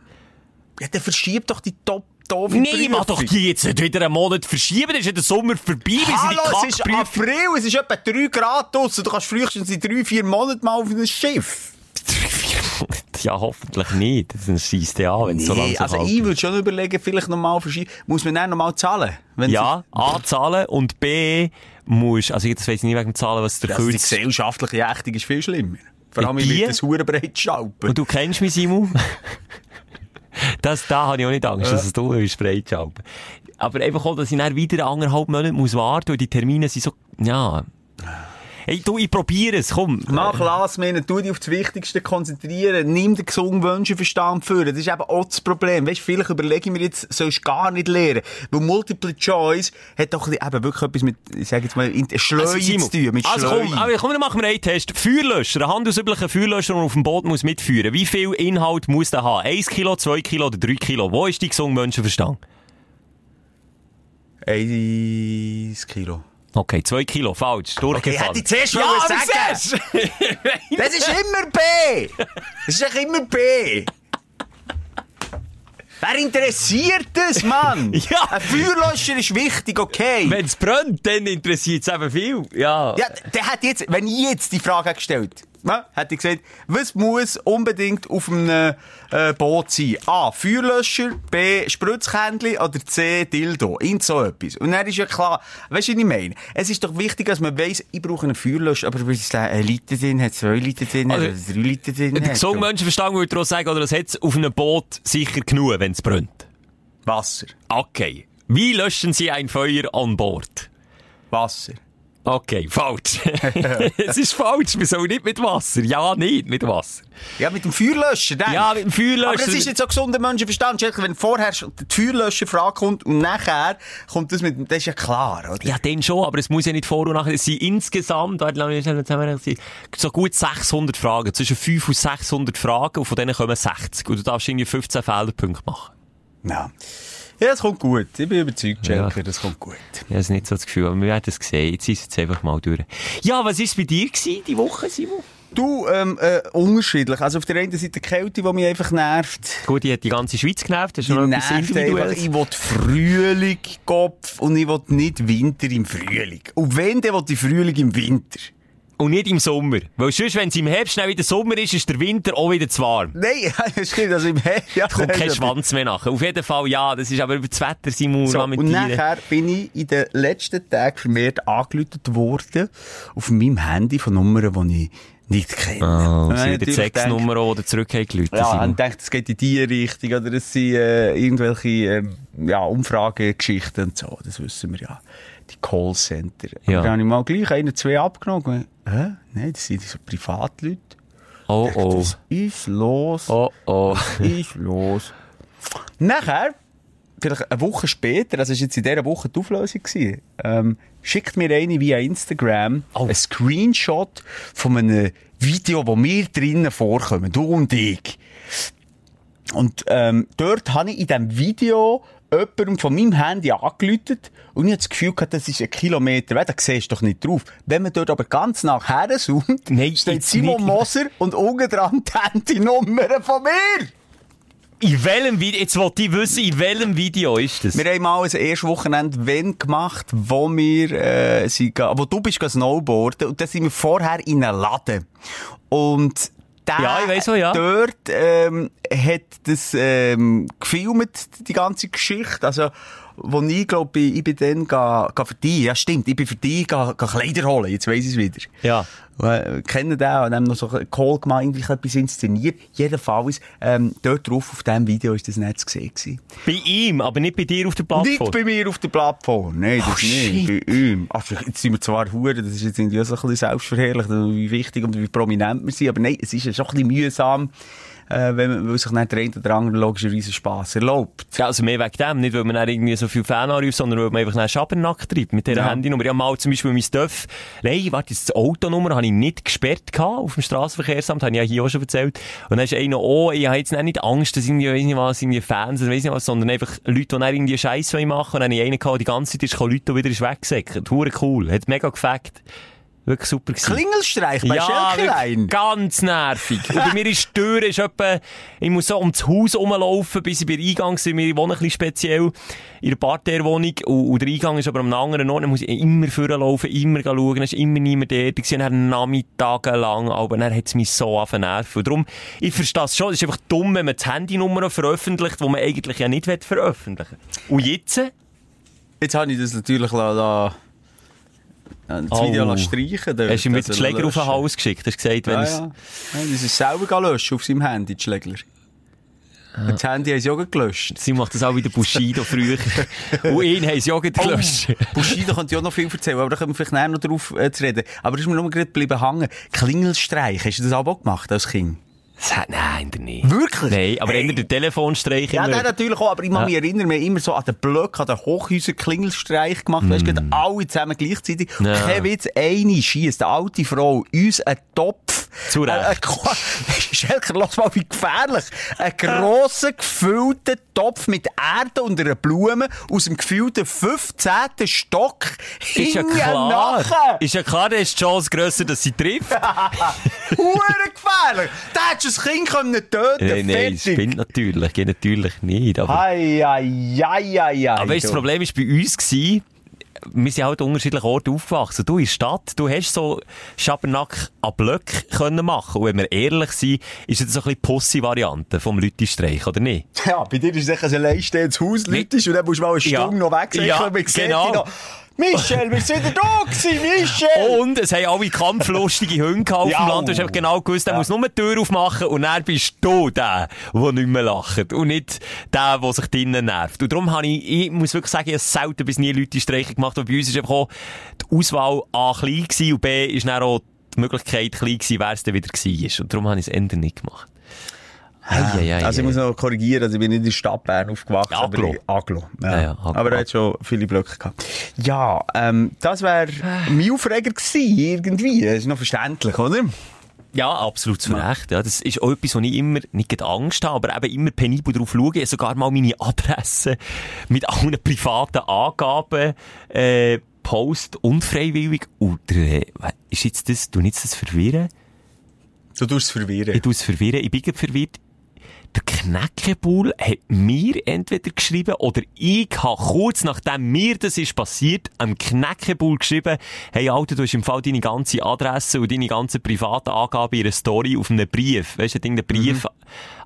Ja, dann verschiebt doch die top doofe Nein, ich mach doch die jetzt nicht wieder einen Monat verschieben. Dann ist ja der Sommer vorbei. Hallo, es ist. April, es ist etwa 3 Grad draussen. Du kannst frühestens in 3, 4 Monaten mal auf ein Schiff. Ja, hoffentlich nicht. Das schießt ja an, wenn es so Nee, langsam also ich ist. würde schon überlegen, vielleicht nochmal verschieben. Muss man dann nochmal zahlen? Ja, A, zahlen und B, musst, also jetzt weiss ich nicht wegen dem Zahlen, was der Also die Kürz... gesellschaftliche Ächtung ist viel schlimmer. Vor allem, ich die? will das Hurenbreit schalpen. Und du kennst mich, Simon? das, da habe ich auch nicht Angst, dass es du willst, Breitschalpen. Aber einfach auch, dass ich dann wieder anderthalb Monate muss warten, weil die Termine sind so, ja. Hey, du, ich probiere es, komm. Mach Last Minute, tu dich auf das Wichtigste konzentrieren, nimm den gesunden Wünschenverstand für. Das ist eben auch das Problem. Weißt, vielleicht überlege ich mir jetzt, sollst du gar nicht lernen. Weil Multiple Choice hat doch eben wirklich etwas mit, ich sag jetzt mal, in- Schleue Also, Simon, zu tun, mit also Schleue. komm, aber komm, dann machen wir einen Test. Feuerlöscher, ein handelsüblicher Feuerlöscher, der auf dem Boot muss mitführen. Wie viel Inhalt muss der haben? 1 Kilo, 2 Kilo oder 3 Kilo? Wo ist die gesunde Menschenverstand? Eins Kilo. Okay, 2 Kilo, falsch. Okay, Durchgefallen. hätte ich zuerst ja, sagen. Das ist immer B! Das ist doch immer B! Wer interessiert das, Mann? Ja. Ein Feuerlöscher ist wichtig, okay. Wenn es brennt, dann interessiert es eben viel. Ja. Ja, der hat jetzt, wenn ich jetzt die Frage gestellt ja, hätte ich gesagt, was muss unbedingt auf einem äh, Boot sein? A. Feuerlöscher, B. Spritzkännchen oder C. Dildo. Irgend so etwas. Und dann ist ja klar, weißt du, was ich meine? Es ist doch wichtig, dass man weiss, ich brauche einen Feuerlöscher, aber wenn es da ein Liter drin hat, zwei Liter drin hat, Also, oder drei Liter drin Der hat. gesunde Menschenverstand würde auch sagen, oder es hat auf einem Boot sicher genug, wenn es brennt. Wasser. Okay. Wie löschen Sie ein Feuer an Bord? Wasser. Okay, falsch. es ist falsch. Wir sollen nicht mit Wasser. Ja, nicht mit Wasser. Ja, mit dem Feuerlöscher, dann. Ja, mit dem Feuerlöscher. Aber das ist jetzt so gesunder Menschenverstand. Wenn vorher die Feuerlöscherfrage kommt und nachher kommt das mit, das ist ja klar, oder? Ja, den schon, aber es muss ja nicht vor und nachher. Es sind insgesamt, so gut 600 Fragen. Zwischen 5 und 600 Fragen und von denen kommen 60. Und du darfst irgendwie 15 Fehlerpunkte machen. Ja. Ja, das kommt gut. Ich bin überzeugt, Ja. Schelke, das kommt gut. Ich habe nicht so das Gefühl, aber wir werden es sehen. Jetzt ist es einfach mal durch. Ja, was war es bei dir gewesen, die Woche, Simon? Du, ähm, äh, unterschiedlich. Also auf der einen Seite die Kälte, die mich einfach nervt. Gut, die hat die ganze Schweiz genervt. Das ist Die noch nervt einfach. Ich will Frühling, Kopf, und ich will nicht Winter im Frühling. Und wenn, dann will ich Frühling im Winter. Und nicht im Sommer. Weil sonst, wenn es im Herbst schnell wieder Sommer ist, ist der Winter auch wieder zu warm. Nein, das stimmt. Also im Herbst. Ja, Kommt kein Schwanz mehr nach. Auf jeden Fall, ja, das ist aber über das Wetter, Simon, So, mich und nachher bin ich in den letzten Tagen vermehrt angelötet worden auf meinem Handy von Nummern, die ich nicht kenne. Oh, Dann sie habe haben ich die Nummern, die zurückgelegt Ja, und dachte, es geht in die Richtung, oder es sind äh, irgendwelche äh, ja, Umfragegeschichten und so, das wissen wir ja. Die Callcenter. Ja. Und dann habe ich mal gleich einen, zwei abgenommen. Hä? Nein, das sind so Privatleute. Oh, oh. Was ist los? Oh, oh. Was ist los? Nachher, vielleicht eine Woche später, das war jetzt in dieser Woche die Auflösung, gewesen, ähm, schickt mir eine via Instagram Oh. ein Screenshot von einem Video, wo wir drinnen vorkommen, du und ich. Und ähm, dort habe ich in diesem Video jemandem von meinem Handy angelötet und ich habe das Gefühl gehabt, das ist ein Kilometer weg, da siehst du doch nicht drauf. Wenn man dort aber ganz nachher zoomt, Nein, steht Simon nicht. Moser und unten dran die Handynummer von mir. In welchem Video, jetzt wollte ich wissen, in welchem Video ist das? Wir haben mal ein erstes Wochenende wenn gemacht, wo wir, äh, sind, wo du bist snowboarden und dann sind wir vorher in einem Laden. Und der, Ja, ich weiss auch, ja. dort, ähm, hat das, ähm, gefilmt, die ganze Geschichte. Also, wo ich glaube, ich, ich bin dann ga, ga für die, ja stimmt, ich bin für ga, ga Kleider holen, jetzt weiss ich es wieder. Ja. Äh, kennen den und haben noch so einen Call gemacht, eigentlich etwas inszeniert. Jedenfalls, ähm, dort drauf auf diesem Video ist das nicht zu sehen gewesen. Bei ihm, aber nicht bei dir auf der Plattform. Nicht bei mir auf der Plattform. Nein, das Oh, nicht. shit. Bei ihm. Also, jetzt sind wir zwar Huren, das ist jetzt irgendwie so ein bisschen selbstverherrlicht, wie wichtig und wie prominent wir sind, aber nein, es ist ja schon ein bisschen mühsam, äh, wenn man, weil sich nicht der eine oder andere logischerweise Spass erlaubt. Ja, also mehr wegen dem. Nicht, weil man dann irgendwie so viel Fan anruft, sondern weil man einfach einen Schabernack treibt mit dieser Ja. Handynummer. Ja, mal zum Beispiel mein Stuff. Nein, warte, das Autonummer habe ich nicht gesperrt gehabt auf dem Straßenverkehrsamt. Habe ich ja hier auch schon erzählt. Und dann ist einer, oh, ich habe jetzt nicht Angst, dass irgendwie, weiss nicht was, irgendwie Fans oder weiss nicht was, sondern einfach Leute, die dann irgendwie Scheiß machen. Und dann habe ich einen gehabt, die ganze Zeit ist, Leute, wieder ist weggesäckert. Hure cool. Hat mega gefackt. Wirklich super gewesen. Klingelstreich bei Schelkelein. wirklich ganz nervig. Und bei mir ist die Tür, ist etwa, ich muss so um das Haus rumlaufen, bis ich bei Eingang sind. Wir wohnen ein bisschen speziell in der Parterre-Wohnung. Und, und der Eingang ist aber am anderen Ort. Dann muss ich immer vorlaufen, immer schauen. Dann ist immer niemand dort. Ich sehe dann nachmittagelang, aber dann hat es mich so auf den Nerven. Und darum, ich verstehe es schon. Es ist einfach dumm, wenn man die Handynummer veröffentlicht, die man eigentlich ja nicht will veröffentlichen Und jetzt? Jetzt habe ich das natürlich la, das Oh. Video streichen. dort. Hast du ihm Also, den Schläger auf den. Hals geschickt? Hast gesagt, wenn Ja, es... ja. ja. Das ist selber löschen auf seinem Handy, die Schlägler. Und das Handy haben sie auch gelöscht. Sie macht das auch wieder Bushido früher. Und ihn haben sie auch gerade gelöscht. Bushido könnte ja auch noch viel erzählen, aber da können wir vielleicht nachher noch drauf äh, zu reden. Aber das ist mir nur gerade geblieben hängen. Klingelstreich, hast du das auch gemacht als Kind? Nein, der nicht. Wirklich? Nein, aber Hey. der Telefonstreich Ja, nein, natürlich auch, aber ich mich Ja. erinnern, wir haben immer so an den Blöcken, an den Hochhäusern Klingelstreich gemacht. Weißt du, gerade alle zusammen gleichzeitig. Mm. Ja. kein Witz, eine schiesst, eine alte Frau, uns einen Topf. Zu Recht. Schelker, lass mal, wie gefährlich. Einen grossen, gefüllten Topf mit Erde und einer Blume aus dem gefüllten 15. Stock. ist ja klar. nachher. Ist ja klar, da ist die Chance grösser, dass sie trifft. Hure gefährlich. Da hättest du das Kind können töten Nein, nein, das Fertig. stimmt natürlich. Geht natürlich nicht. Aber, ei, ei, ei. aber weißt, du, das. Problem war bei uns, gewesen, wir sind halt an unterschiedlichen Orten aufgewachsen. Du in der Stadt, du hast so Schabernack an Blöcken können machen. Und wenn wir ehrlich sind, ist das so ein bisschen Pussy-Variante vom Lütistreich, oder nicht? Ja, bei dir ist es ein alleinstehendes Haus, Leute, und dann musst du mal eine Ja. Stunde noch weg. Ja, genau. Michel, wir sind da gewesen, Michel! Und es haben alle kampflustige Hunde auf Ja. dem Land. Du hast genau gewusst, der muss nur die Tür aufmachen und dann bist du der, der nicht mehr lacht. Und nicht der, der sich drinnen nervt. Und darum habe ich, ich muss wirklich sagen, ich habe selten bis nie Leute Streiche gemacht. Und bei uns ist einfach auch die Auswahl A klein gewesen und B ist dann auch die Möglichkeit klein gewesen, wer es dann wieder war. Und darum habe ich es Ende nicht gemacht. Ei, ei, ei, also ich muss noch korrigieren, also ich bin nicht in der Stadt Bern aufgewachsen. Ja, aber Aglo. ich- Aglo. Ja. Ja, ja, Aglo. Aber er hat schon viele Blöcke gehabt. Ja, ähm, das wäre mein Aufreger gewesen, irgendwie. Das ist noch verständlich, oder? Ja, absolut zu Recht. Ja, das ist auch etwas, wo ich immer, nicht Angst habe, aber eben immer penibel drauf schaue. Sogar mal meine Adresse mit allen privaten Angaben, äh, post unfreiwillig. Und, äh, ist jetzt das, du jetzt das verwirren? Du tust es verwirren. Ich tu es verwirren. Ich bin verwirrt. Der Knäckebull hat mir entweder geschrieben oder ich habe kurz nachdem mir das ist passiert, am Knäckebull geschrieben, hey Alter, du hast im Fall deine ganze Adresse und deine ganze private Angabe in einer Story auf einem Brief, weißt du, irgendeinen Brief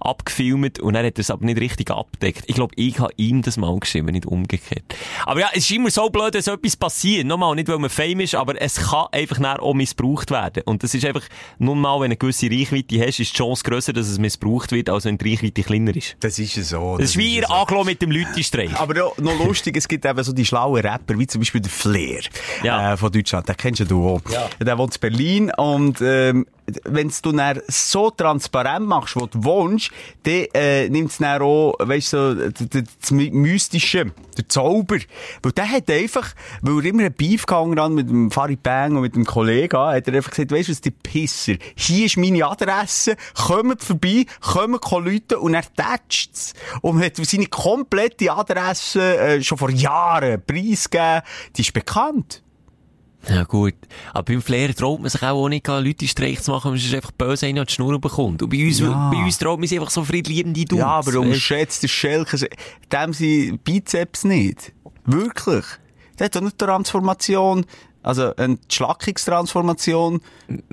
abgefilmt und er hat das aber nicht richtig abgedeckt. Ich glaube, ich habe ihm das mal geschrieben, nicht umgekehrt. Aber ja, es ist immer so blöd, dass etwas passiert. Nochmal, nicht weil man fame ist, aber es kann einfach nachher auch missbraucht werden. Und das ist einfach, nun mal, wenn du eine gewisse Reichweite hast, ist die Chance grösser, dass es missbraucht wird, als wenn die Reichweite kleiner ist. Das ist ja so. Das ist wie ja ihr so. Mit dem Lütistreich. Aber noch, noch lustig, es gibt eben so die schlauen Rapper, wie zum Beispiel der Flair Ja. äh, von Deutschland. Den kennst ja du auch. Der wohnt in Berlin und ähm, wenn du dann so transparent machst, wo du wohnst, dann äh, nimmt es dann auch, weißt so, das My- Mystische, der Zauber. Weil der hat einfach, weil er immer einen Beef gehangen hat mit dem Farid Bang und mit dem Kollegen, hat er einfach gesagt, weißt du was, die Pisser, hier ist meine Adresse, kommt vorbei, kommt Leute und er tätscht's. Und hat seine komplette Adresse äh, schon vor Jahren preisgegeben, die ist bekannt. Ja, gut. Aber beim Flair traut man sich auch nicht, Leute Streich zu machen, weil es einfach böse einer an die Schnur bekommt. Und bei uns, Ja. bei uns traut man sich einfach so friedliebende Dudes. Ja, aber unterschätzt der Schelke, dem sie Bizeps nicht. Wirklich. Der hat doch eine Transformation, also eine Schlackungstransformation.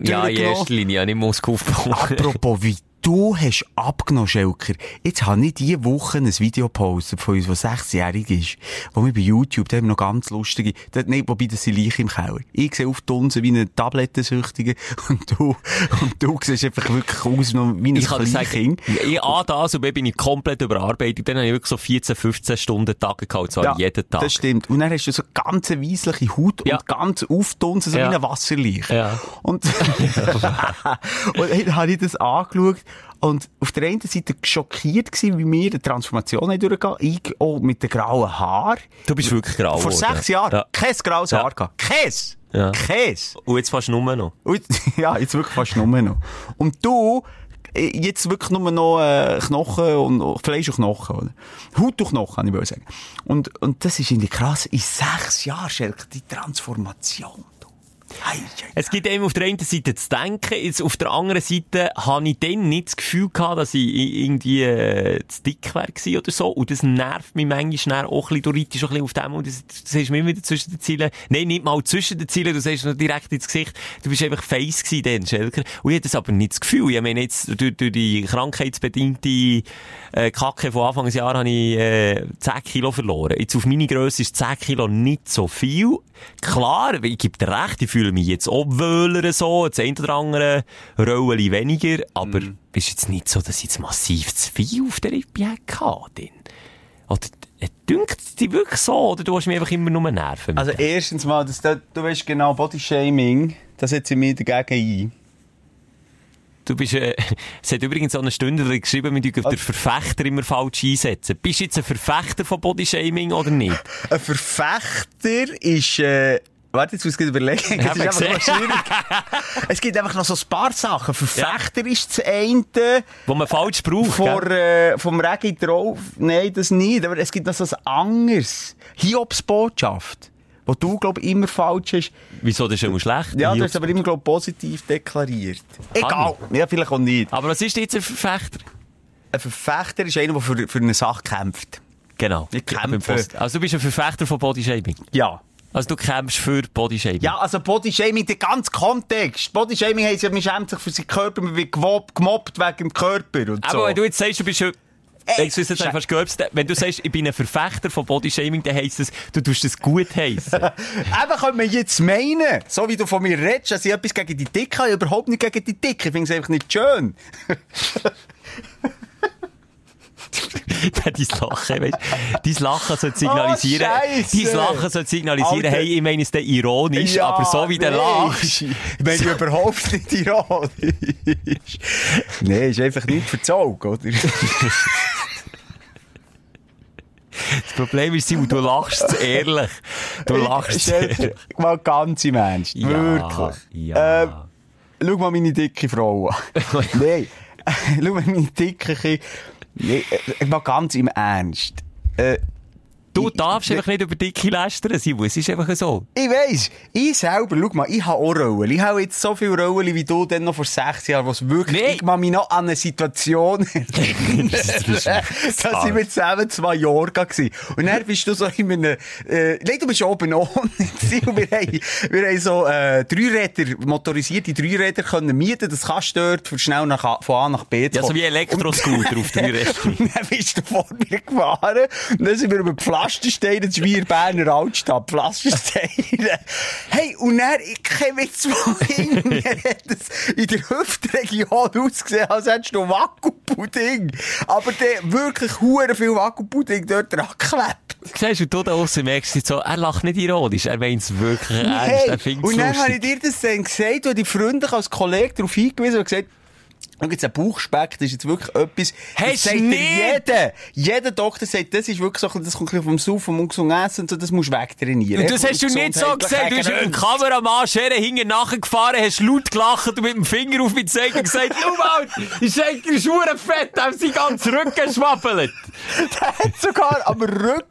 Ja, in erster Linie, ja, nicht aufgebaut. Apropos, wie du hast abgenommen, Schelker. Jetzt habe ich diese Woche ein Video gepostet von uns, der sechsjährig ist, wo wir bei YouTube, da haben wir noch ganz lustige, da, nee, wobei, das sind Leichen im Keller. Ich sehe auf die wie ein Tablettensüchtiger und du, und du siehst einfach wirklich aus wie ein Ich Kleinkind. ich A, das und B, bin ich komplett überarbeitet. Dann habe ich wirklich so 14, 15 Stunden Tage gehabt, zwar jeden Tag. Das stimmt. Und dann hast du so ganz weissliche Haut Ja. und ganz auftunsen, so Ja. wie ein Wasserleich. Ja. Und, und dann habe ich das angeschaut und auf der einen Seite schockiert gewesen, wie wir die Transformation durchgehen. Ich auch mit den grauen Haaren. Du bist wirklich grau Vor geworden. sechs Jahren. Ja. Kein graues Ja. Haar gehabt. Keins. Ja. Keins. Und jetzt fast nur noch. Und, ja, jetzt wirklich fast nur noch. Und du, äh, jetzt wirklich nur noch äh, Knochen und und Fleisch und Knochen. Oder? Haut und Knochen, kann ich wohl sagen. Und, und das ist irgendwie krass. In sechs Jahren, Schelke, die Transformation. Es gibt eben auf der einen Seite zu denken, jetzt auf der anderen Seite habe ich dann nicht das Gefühl gehabt, dass ich irgendwie äh, zu dick gewesen oder so. Und das nervt mich manchmal auch ein bisschen. Du reitest auch ein bisschen auf dem und das, das siehst du mir wieder zwischen den Zielen. Nein, nicht mal zwischen den Zielen, du siehst noch direkt ins Gesicht. Du bist einfach face gewesen dann, Schelker. Und ich hatte das aber nicht das Gefühl. Ich meine jetzt, durch, durch die krankheitsbedingte äh, Kacke von Anfang des Jahres habe ich äh, 10 Kilo verloren. Jetzt auf meine Grösse ist 10 Kilo nicht so viel. Klar, ich gebe dir recht, ich mich jetzt auch wöhler so, das eine oder andere Rollen weniger, aber ist jetzt nicht so, dass ich jetzt massiv zu viel auf der Rippe hatte. Oder äh, dünkt es dich wirklich so, oder du hast mich einfach immer nur nerven? Also erstens mal, das, du weißt genau, Bodyshaming, das setze ich mir dagegen ein. Du bist, äh, es hat übrigens auch eine Stunde geschrieben, mit Also den Verfechter immer falsch einsetzen. Bist du jetzt ein Verfechter von Bodyshaming oder nicht? Ein Verfechter ist, äh, warte, jetzt muss ich überlegen. Ja, Das ist einfach noch schwierig. es gibt einfach noch so ein paar Sachen. Verfechter ist das eine. Wo man falsch braucht, Vor, äh, vom Regi drauf. Nein, das nicht. Aber es gibt noch so ein anderes. Hiobsbotschaft. Wo du, glaub ich, immer falsch hast. Wieso, das ist immer schlecht? Ja, du hast aber immer, glaub ich, positiv deklariert. Egal. Ja, vielleicht auch nicht. Aber was ist jetzt ein Verfechter? Ein Verfechter ist einer, der für, für eine Sache kämpft. Genau. Ich kämpfe. Also du bist ein Verfechter von Bodyshaming. Ja. Also du kämpfst für Bodyshaming. Ja, also Bodyshaming, der ganze Kontext. Bodyshaming heisst ja, man schämt sich für seinen Körper, man wird gemobbt wegen dem Körper und so. Aber wenn du jetzt sagst, du bist. Ey, Ich jetzt Sche- fast geöbst, wenn du sagst, ich bin ein Verfechter von Bodyshaming, dann heisst es, du tust es gut heissen. Eben können wir jetzt meinen, so wie du von mir redest, dass ich etwas gegen die Dicke habe, überhaupt nicht gegen die Dicke. Ich finde es einfach nicht schön. dein Lachen, weißt Dein Lachen soll signalisieren, Oh, Scheisse. dein Lachen soll signalisieren, Alter. hey, ich meine es dann ironisch, aber so wie du nee. lachst. Ich meine überhaupt nicht ironisch. nee, ist einfach nicht verzogen, oder? Das Problem ist, Simon, du lachst zu ehrlich. Du lachst zu ehrlich. mal ganz im Ernst. Ja, Wirklich. ja. Ähm, schau mal meine dicke Frau an. Nein. schau mal meine dicke. Nee, äh, mal ganz im Ernst. Äh, Du darfst einfach nicht über Dicke lästern, Simon. Es ist einfach so. Ich weiss, ich selber, schau mal, ich habe auch Rollen. Ich habe jetzt so viele Rollen wie du dann noch vor sechs Jahren, wo es wirklich, Nee. ich kann mich noch an eine Situation da sind wir zusammen zwei Jahre gewesen. Und dann bist du so in einem, äh, nein, du bist oben ohne und wir haben, wir haben so, äh, Dreiräder, motorisierte Dreiräder können mieten. Das kannst du dort für schnell nach, von A nach B zu Ja, so wie Elektroscooter auf drei Rädern. Und dann bist du vor mir gefahren. Und dann sind wir über die Pflastersteine, das ist wie in Berner Altstadt, Pflastersteine. Hey, und dann, ich kenne mir hat es in der Hüftregion ausgesehen, als hättest du Wackelpudding. Aber der wirklich hure viel Wackelpudding dort dran geklebt. Siehst du, du da draussen merkst so, er lacht nicht ironisch, er meint es wirklich ernst, er findet und dann habe ich dir das dann gesagt, wo die Freunde als Kollege darauf hingewiesen und gesagt, Schau jetzt, ein Bauchspeck, das ist jetzt wirklich etwas, das sagt dir nicht? jeder. Jeder Doktor sagt, das ist wirklich so, das kommt ein vom Saufen, vom ungesunden Essen und so, das musst du wegtrainieren. Und das hast du nicht so gesagt. Du hast mit dem Kameramann Schere hinten nachgefahren, hast laut gelacht und mit dem Finger auf mich gezeigt und gesagt, schau mal, die Schenkel ist verdammt fett, haben sie ganz Rücken geschwappelt. Der hat sogar am Rücken,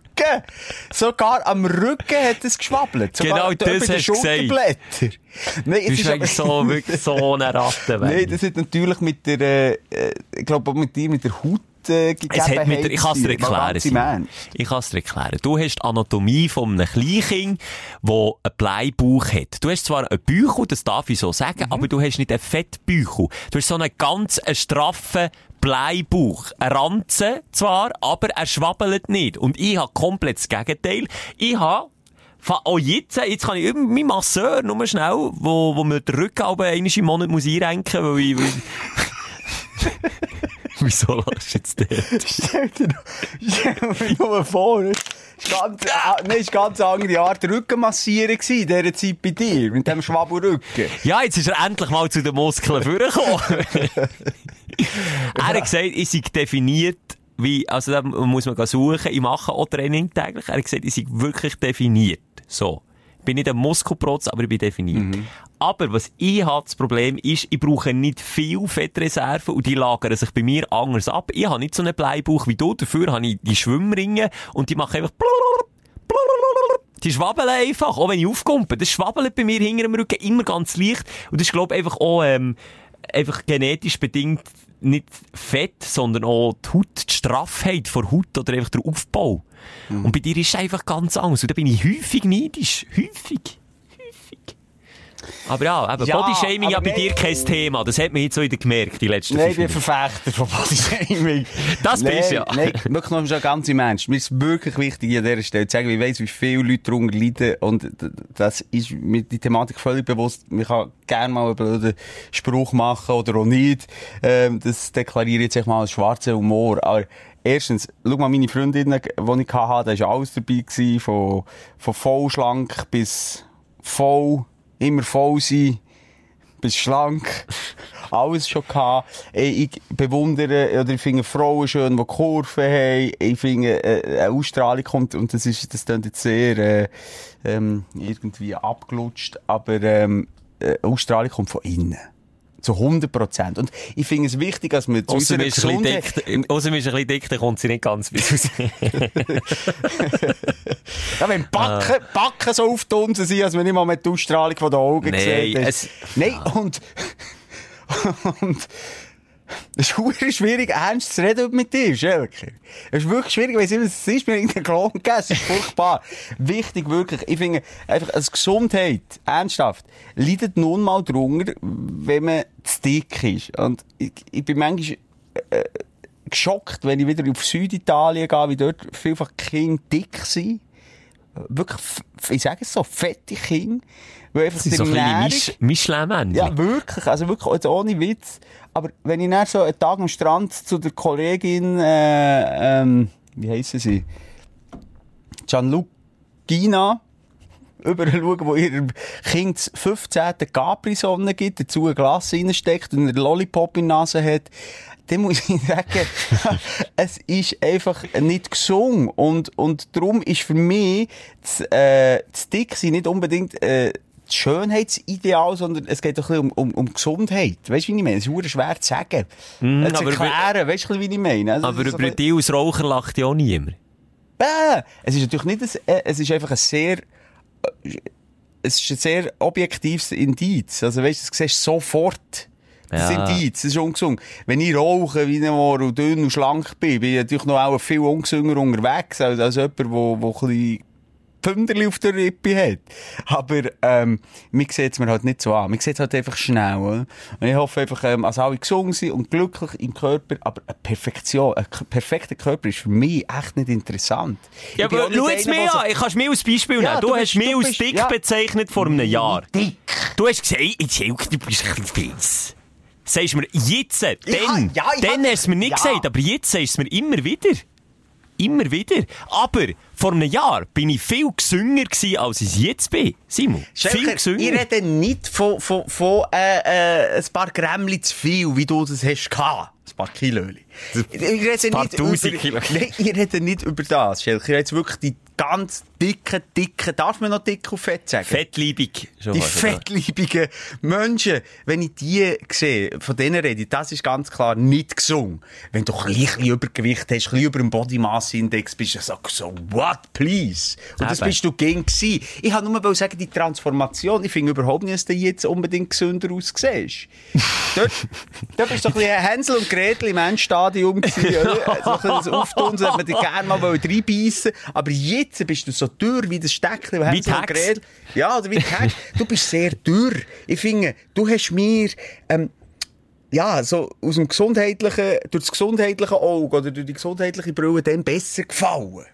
sogar am Rücken hat es geschwabbelt. Sogar Genau das hast du gesagt. Nein, Du bist so, wirklich so eine Ratte. Nein, das hat natürlich mit der, äh, ich glaube mit dir, mit der Haut, äh, es hat mit der, ich kann es dir erklären. Mensch. Ich kann es dir erklären. Du hast die Anatomie von einem Kleinkind, der einen Bleibauch hat. Du hast zwar einen Bauch, das darf ich so sagen, Mhm. aber du hast nicht einen Fettbauch. Du hast so einen ganz einen straffen Bleibauch. Ein Ranzen zwar, aber er schwabbelt nicht. Und ich habe komplett das Gegenteil. Ich habe Auch jetzt, jetzt kann ich über mein Masseur, nur schnell, wo, wo mir den Rücken aber einmal im Monat muss einrenken, weil ich, weil ich Wieso lachst du jetzt der? Stell dir noch- stell dir nur vor, es ganz, nein, es ist ganz eine andere Art Rückenmassieren in dieser Zeit bei dir, mit dem Schwabbelrücken. Ja, jetzt ist er endlich mal zu den Muskeln vorgekommen. er hat gesagt, ich sei definiert, wie, also da muss man suchen, ich mache auch Training täglich. Er hat gesagt, ich sei wirklich definiert. So. Ich bin nicht ein Muskelprotz, aber ich bin definiert. Aber was ich habe, das Problem ist, ich brauche nicht viel Fettreserven und die lagern sich bei mir anders ab. Ich habe nicht so einen Bleibauch wie du, dafür habe ich die Schwimmringe und die machen einfach die schwabbeln einfach, auch wenn ich aufkumpe. Das schwabbelt bei mir hinter dem Rücken immer ganz leicht. Und das ist, glaube ich, einfach auch, ähm, einfach genetisch bedingt nicht Fett, sondern auch die Haut, die Straffheit von Haut oder einfach der Aufbau. Und bei dir ist es einfach ganz anders. Und da bin ich häufig neidisch. Häufig. Aber ja, eben, Ja, Bodyshaming ja bei dir kein Thema. Das hat man jetzt so wieder gemerkt, die letzten Nein, ich bin Minuten. Verfechter von Bodyshaming. Das nein, bist du ja. Nein, wirklich noch ein ganzer Mensch. Mir ist wirklich wichtig an dieser Stelle zu sagen, ich weiss, wie viele Leute darunter leiden und das ist mir die Thematik völlig bewusst. Man kann gerne mal einen blöden Spruch machen oder auch nicht. Ähm, das deklariere ich jetzt mal als schwarzer Humor. Aber erstens, schau mal meine Freundinnen, die ich hatte, da war alles dabei gewesen, von, von voll schlank bis voll, immer voll sein bis schlank. Alles schon gehabt. Ich bewundere, oder ich finde Frauen schön, die Kurven haben. Ich finde, äh, eine Ausstrahlung kommt, und das ist, das klingt jetzt sehr, äh, ähm, irgendwie abgelutscht, aber, ähm, äh, Ausstrahlung kommt von innen. Zu 100 Prozent. Und ich finde es wichtig, dass wir zu Außer unserer man Gesundheit- man ist ein bisschen dick, dann kommt sie nicht ganz bis raus. Ja, wenn Backen, Backen so auftunsen sind, als wenn nicht mal mit der Ausstrahlung von den Augen Nein, gesehen es- Nein, und, und, es ist schwierig, ernst zu reden mit dir, Schelke. Es ist wirklich schwierig, weil es immer, es ist mir irgendein Klon gegeben, es ist furchtbar. Wichtig, wirklich. Ich finde, einfach, als Gesundheit, ernsthaft, leidet nun mal drunter, wenn man zu dick ist. Und ich, ich bin manchmal, äh, geschockt, wenn ich wieder auf Süditalien gehe, wie dort vielfach Kinder dick sind. Wirklich, ich sage es so, fette Kinder. Weil einfach Das sind die so Ernährung- Misch Mischlein-Männchen. ja, wirklich. Also wirklich, jetzt ohne Witz. Aber wenn ich dann so einen Tag am Strand zu der Kollegin, äh, ähm, wie heissen sie? Gianlucina, überall schauen, wo ihr Kind das 15. Capri-Sonne gibt, dazu ein Glas reinsteckt und einen Lollipop in die Nase hat, dann muss ich sagen, es ist einfach nicht gesungen. Und, und darum ist für mich das, äh, das Dicksein nicht unbedingt, äh, das Schönheitsideal, sondern es geht doch um, um, um Gesundheit. Weißt du, wie ich meine? Es ist schwer zu sagen. Mm, Äh, zu erklären, weißt du, wie ich meine? Also, Aber über dich als Raucher lacht ja auch niemand. Bäh! Es ist natürlich nicht ein, äh, es ist einfach ein sehr, äh, es ist ein sehr objektives Indiz. Also weißt du, das siehst du sofort. Das Ja. Indiz, das ist ungesund. Wenn ich rauche, wie ich und dünn und schlank bin, bin ich natürlich noch auch viel ungesünder unterwegs, als, als jemand, wo, wo ein bisschen Pfünderli auf der Rippe hat. Aber, ähm, mir sieht es mir halt nicht so an. Mir sieht es halt einfach schnell, oder? Und ich hoffe einfach, ähm, dass alle gesund sind und glücklich im Körper. Aber eine Perfektion, ein perfekter Körper ist für mich echt nicht interessant. Ja, Ich aber schau einer, mir der an. Ich kannst mich als Beispiel Ja, nehmen. Du, du hast bist- mich als dick ja. bezeichnet vor einem Jahr. Dick. Du hast gesagt, Schelke, du bist ein bisschen fix. Sagst du mir jetzt, dann, ja, ich dann hast du mir nicht ja. gesagt, aber jetzt sagst du es mir immer wieder. Immer wieder. Aber vor einem Jahr bin ich viel gesünger gewesen, als ich jetzt bin. Simon, viel Schelker, gesünger. ich rede nicht von, von, von äh, äh, ein paar Grämmli zu viel, wie du das hast gehabt. Ein paar Kilöli. Ich rede paar nicht tausend über, Kilo. Nein, ich rede nicht über das, Schelker. Ich rede jetzt wirklich die ganz dicken, dicken, darf man noch dick und fett sagen? Fettliebig. Schon Die fettliebigen Menschen, wenn ich die sehe, von denen rede, das ist ganz klar nicht gesund. Wenn du ein bisschen Übergewicht hast, ein bisschen über dem Body Mass Index bist, dann sagst du so, what, please? Und das Eben. bist du gegen gewesen. Ich kann nur mal sagen, die Transformation, ich finde überhaupt nicht, dass du jetzt unbedingt gesünder aussiehst. dort, dort bist du ein bisschen Hänsel und Gretel im Endstadium gewesen, oder? So ein bisschen das Auftun, so hat man dich gerne mal reinbeissen Aber jetzt bist du so dürr wie das Steckchen, Hänsel und Tex. Gretel. Ja, oder wie Tex. Du bist sehr dürr. Ich finde, du hast mir, ähm, ja, so aus dem gesundheitlichen, durch das gesundheitliche Auge oder durch die gesundheitliche Brille dann besser gefallen.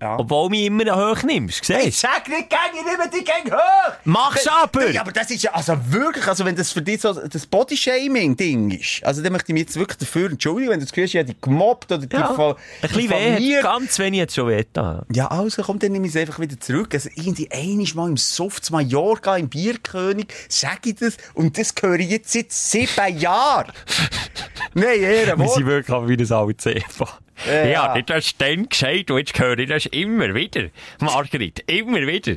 Obwohl du mich immer noch hoch nimmst, siehst du? sag nicht gegen, ich nehme dich gegen hoch! Mach's aber! Ja, aber das ist ja, also wirklich, also wenn das für dich so das Bodyshaming-Ding ist, also dann möchte ich mich jetzt wirklich dafür entschuldigen, wenn du das Gefühl hast, ich habe dich gemobbt oder Ja, diffa- ein bisschen weh, ganz wenig jetzt schon weh da. Ja, also komm, dann nehme ich es einfach wieder zurück. Also irgendwie einiges Mal im Soft zu Mallorca, im Bierkönig, sag ich das, und das höre ich jetzt seit sieben Jahren. Nein, Wir Ehrenwort. sind wirklich wie das altes Ehepaar. Ja. Ja, nicht hast du dann gesagt und jetzt höre ich das immer wieder. Margrit, immer wieder.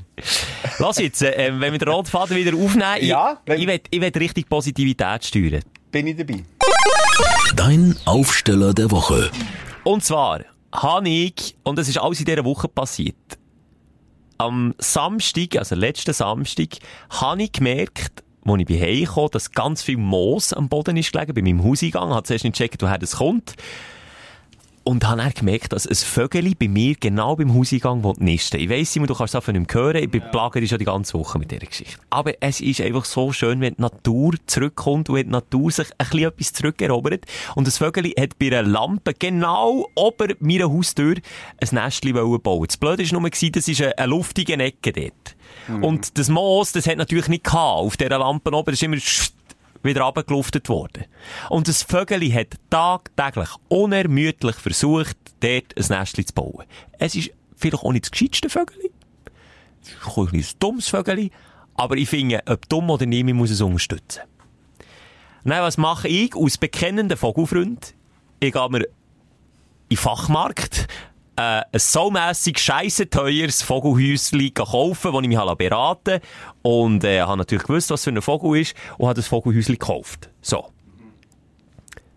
Lass jetzt, äh, wenn wir den roten Faden wieder aufnehmen, Ja, ich, ich, will, ich will richtig Positivität steuern. Bin ich dabei. Dein Aufsteller der Woche. Und zwar habe ich, und das ist alles in dieser Woche passiert, am Samstag, also letzten Samstag, habe ich gemerkt, als ich bin heimgekommen, dass ganz viel Moos am Boden ist gelegen, bei meinem Hauseingang. Habe zuerst nicht gecheckt, woher das kommt. Und habe dann gemerkt, dass ein Vögel bei mir genau beim Hauseingang nisten. Ich weiss, Simon, du kannst das von ihm hören. Ich bin plagert schon die ganze Woche mit dieser Geschichte. Aber es ist einfach so schön, wenn die Natur zurückkommt und wenn die Natur sich ein bisschen etwas zurückerobert. Und das Vögel hat bei einer Lampe genau ober meiner Haustür ein Nestchen bauen. Das Blöde war nur, das ist eine, eine luftige Ecke dort. Und das Moos, das hat natürlich nicht gehabt. Auf dieser Lampe oben, das ist immer wieder runtergeluftet worden. Und das Vögeli hat tagtäglich unermüdlich versucht, dort ein Nestchen zu bauen. Es ist vielleicht auch nicht das gescheitste Vögeli. Es ist ein ein dummes Vögeli. Aber ich finde, ob dumm oder nicht, man muss es unterstützen. Nein, was mache ich als bekennender Vogelfreund? Ich gehe mir in den Fachmarkt äh, ein saumässig scheisse teures Vogelhäuschen kaufen, das ich mich habe beraten Und äh, habe natürlich gewusst, was für ein Vogel ist und habe das Vogelhäuschen gekauft. So.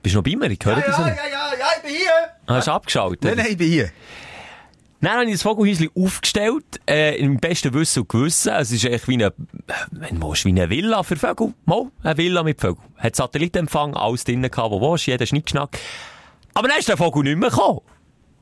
Bist du noch bei mir? Ich höre dich so. ja, ja, ja, ich bin hier. Hast du abgeschaltet? Nein, nein, ich bin hier. Dann habe ich das Vogelhäuschen aufgestellt, äh, im besten Wissen und Gewissen. Es ist echt wie eine, wenn du willst, wie eine Villa für Vögel. Mal, eine Villa mit Vögeln. Hat Satellitenempfang, alles drinnen gehabt, wo du willst, jeder Schnickschnack. Aber dann ist der Vogel nicht mehr gekommen.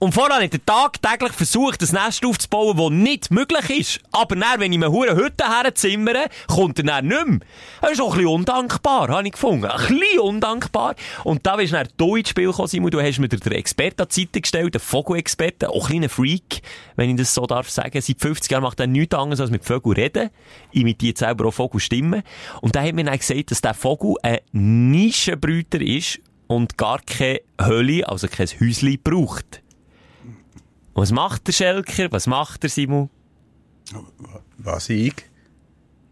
Und vorher hat er tagtäglich versucht, ein Nest aufzubauen, das nicht möglich ist. Aber dann, wenn ich mir hure Hütte herzimmere, kommt er dann nicht mehr. Das ist auch ein bisschen undankbar, habe ich gefunden. Ein bisschen undankbar. Und da bist du dann du ins Spiel gekommen, Simon. Du hast mir den Experten an die Seite gestellt, den Vogelexperten, auch ein kleiner Freak, wenn ich das so darf sagen. Seit 50 Jahren macht er nichts anderes als mit Vögeln reden. Imitiert selber auch Vogelstimmen. Und da hat mir dann gesagt, dass der Vogel ein Nischenbrüter ist und gar keine Höhle, also kein Häuschen braucht. Was macht der Schelker? Was macht der Simon? Was, ich?